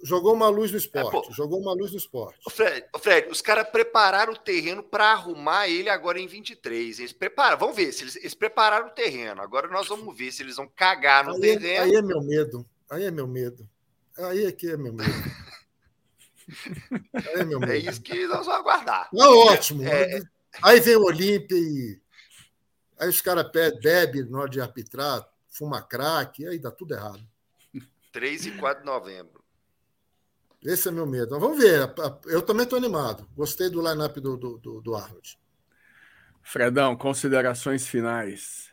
Jogou uma luz no esporte. É, jogou uma luz no esporte. O Fred, Fred os caras prepararam o terreno para arrumar ele agora em 23. Eles prepararam, vamos ver se eles, eles, prepararam o terreno. Agora nós vamos ver se eles vão cagar no aí, terreno. É, aí é meu medo. Aí é meu medo. Aí é que é meu medo. é meu. (laughs) É isso que nós vamos aguardar. É ótimo. É... Aí vem o Olímpia e aí os caras bebem na hora de arbitrar, fuma crack, aí dá tudo errado. 3 e 4 de novembro. Esse é meu medo. Mas vamos ver. Eu também estou animado. Gostei do line-up do, do, do, Arnold. Fredão, considerações finais.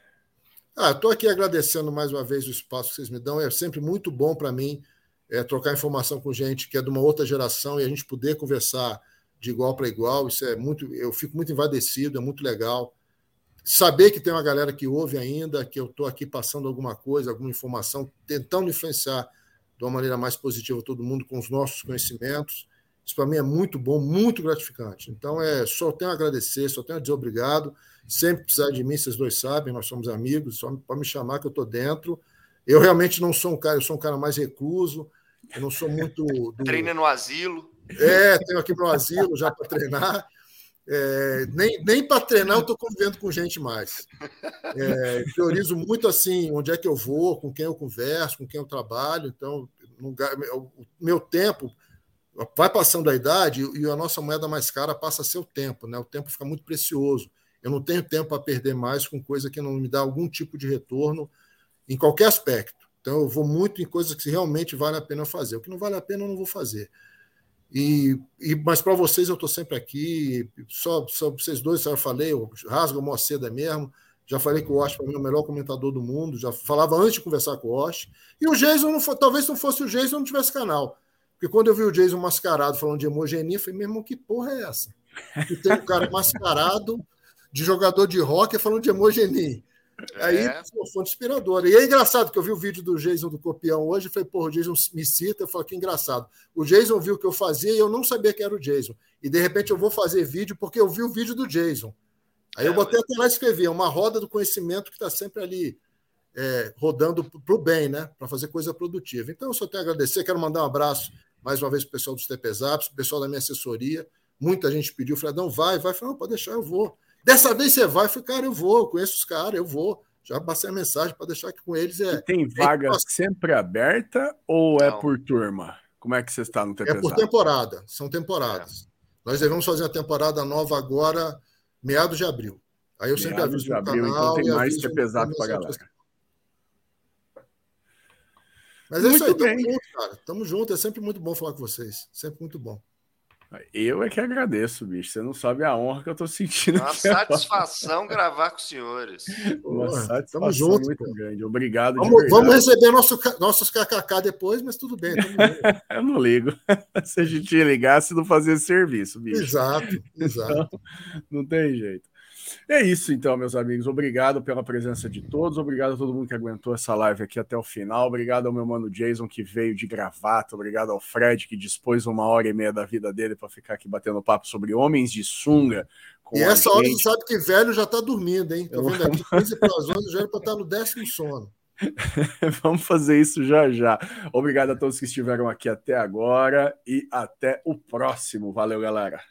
Ah, estou aqui agradecendo mais uma vez o espaço que vocês me dão. É sempre muito bom para mim é, trocar informação com gente que é de uma outra geração e a gente poder conversar de igual para igual. Isso é muito. Eu fico muito envadecido, é muito legal. Saber que tem uma galera que ouve ainda, que eu estou aqui passando alguma coisa, alguma informação, tentando influenciar de uma maneira mais positiva todo mundo com os nossos conhecimentos. Isso para mim é muito bom, muito gratificante. Então é só tenho a agradecer, só tenho a dizer obrigado. Sempre precisar de mim, vocês dois sabem, nós somos amigos, só para me chamar que eu estou dentro. Eu realmente não sou um cara, eu sou um cara mais recluso, eu não sou muito. Do... (laughs) Treina no asilo. É, tenho aqui no asilo já para treinar. É, nem nem para treinar eu estou convivendo com gente mais. É, priorizo muito assim onde é que eu vou, com quem eu converso, com quem eu trabalho. Então, o meu tempo vai passando a idade e a nossa moeda mais cara passa a ser o tempo. Né? O tempo fica muito precioso. Eu não tenho tempo para perder mais com coisa que não me dá algum tipo de retorno em qualquer aspecto. Então, eu vou muito em coisas que realmente vale a pena fazer. O que não vale a pena, eu não vou fazer. E, e mas para vocês eu estou sempre aqui. Só, só vocês dois, eu falei, o Rasga Moceda mesmo. Já falei que o Osh para mim é o melhor comentador do mundo. Já falava antes de conversar com o Osh. E o Jason, não foi, talvez não fosse o Jason, não tivesse canal. Porque quando eu vi o Jason mascarado falando de hemogenia, eu falei, meu irmão, que porra é essa? Que tem um cara mascarado de jogador de rock falando de hemogenia. Aí é. foi fonte inspiradora. E é engraçado que eu vi o vídeo do Jason do Copião hoje falei, pô, o Jason me cita. Eu falei, que engraçado. O Jason viu o que eu fazia e eu não sabia que era o Jason. E de repente eu vou fazer vídeo porque eu vi o vídeo do Jason. Aí é, eu botei até lá e escrevi, é uma roda do conhecimento que está sempre ali é, rodando para o bem, né? Para fazer coisa produtiva. Então, eu só tenho a agradecer. Quero mandar um abraço mais uma vez para o pessoal dos TPZaps, o pessoal da minha assessoria. Muita gente pediu, Fredão, vai, vai. Falei, não, pode deixar, eu vou. Dessa vez você vai, eu falei, cara, eu vou, eu conheço os caras, eu vou. Já passei a mensagem para deixar que com eles é. E tem vaga é sempre aberta ou é Não. é por turma? Como é que você está no TPZ? É por temporada, são temporadas. É. Nós devemos fazer a temporada nova agora, meados de abril. Aí eu meados sempre aviso de abril, então canal. Então tem mais TPZ para galera. Mas é muito isso aí, bem. tamo junto, cara. Tamo junto, é sempre muito bom falar com vocês. Sempre muito bom. Eu é que agradeço, bicho. Você não sabe a honra que eu tô sentindo. Uma (laughs) satisfação gravar com os senhores. Uma Porra, satisfação junto, muito pô. grande. Obrigado. Vamos, vamos receber nosso, nossos KKK depois, mas tudo bem. (laughs) eu não ligo. (laughs) Se a gente ligasse, não fazia serviço, bicho. Exato, exato. Então, não tem jeito. É isso então, meus amigos. Obrigado pela presença de todos. Obrigado a todo mundo que aguentou essa live aqui até o final. Obrigado ao meu mano Jason que veio de gravata. Obrigado ao Fred que dispôs uma hora e meia da vida dele para ficar aqui batendo papo sobre homens de sunga. E essa hora você sabe que velho já está dormindo, hein? Tô vendo aqui 15 para as 11, já era para estar no décimo sono. (laughs) Vamos fazer isso já já. Obrigado a todos que estiveram aqui até agora e até o próximo. Valeu, galera.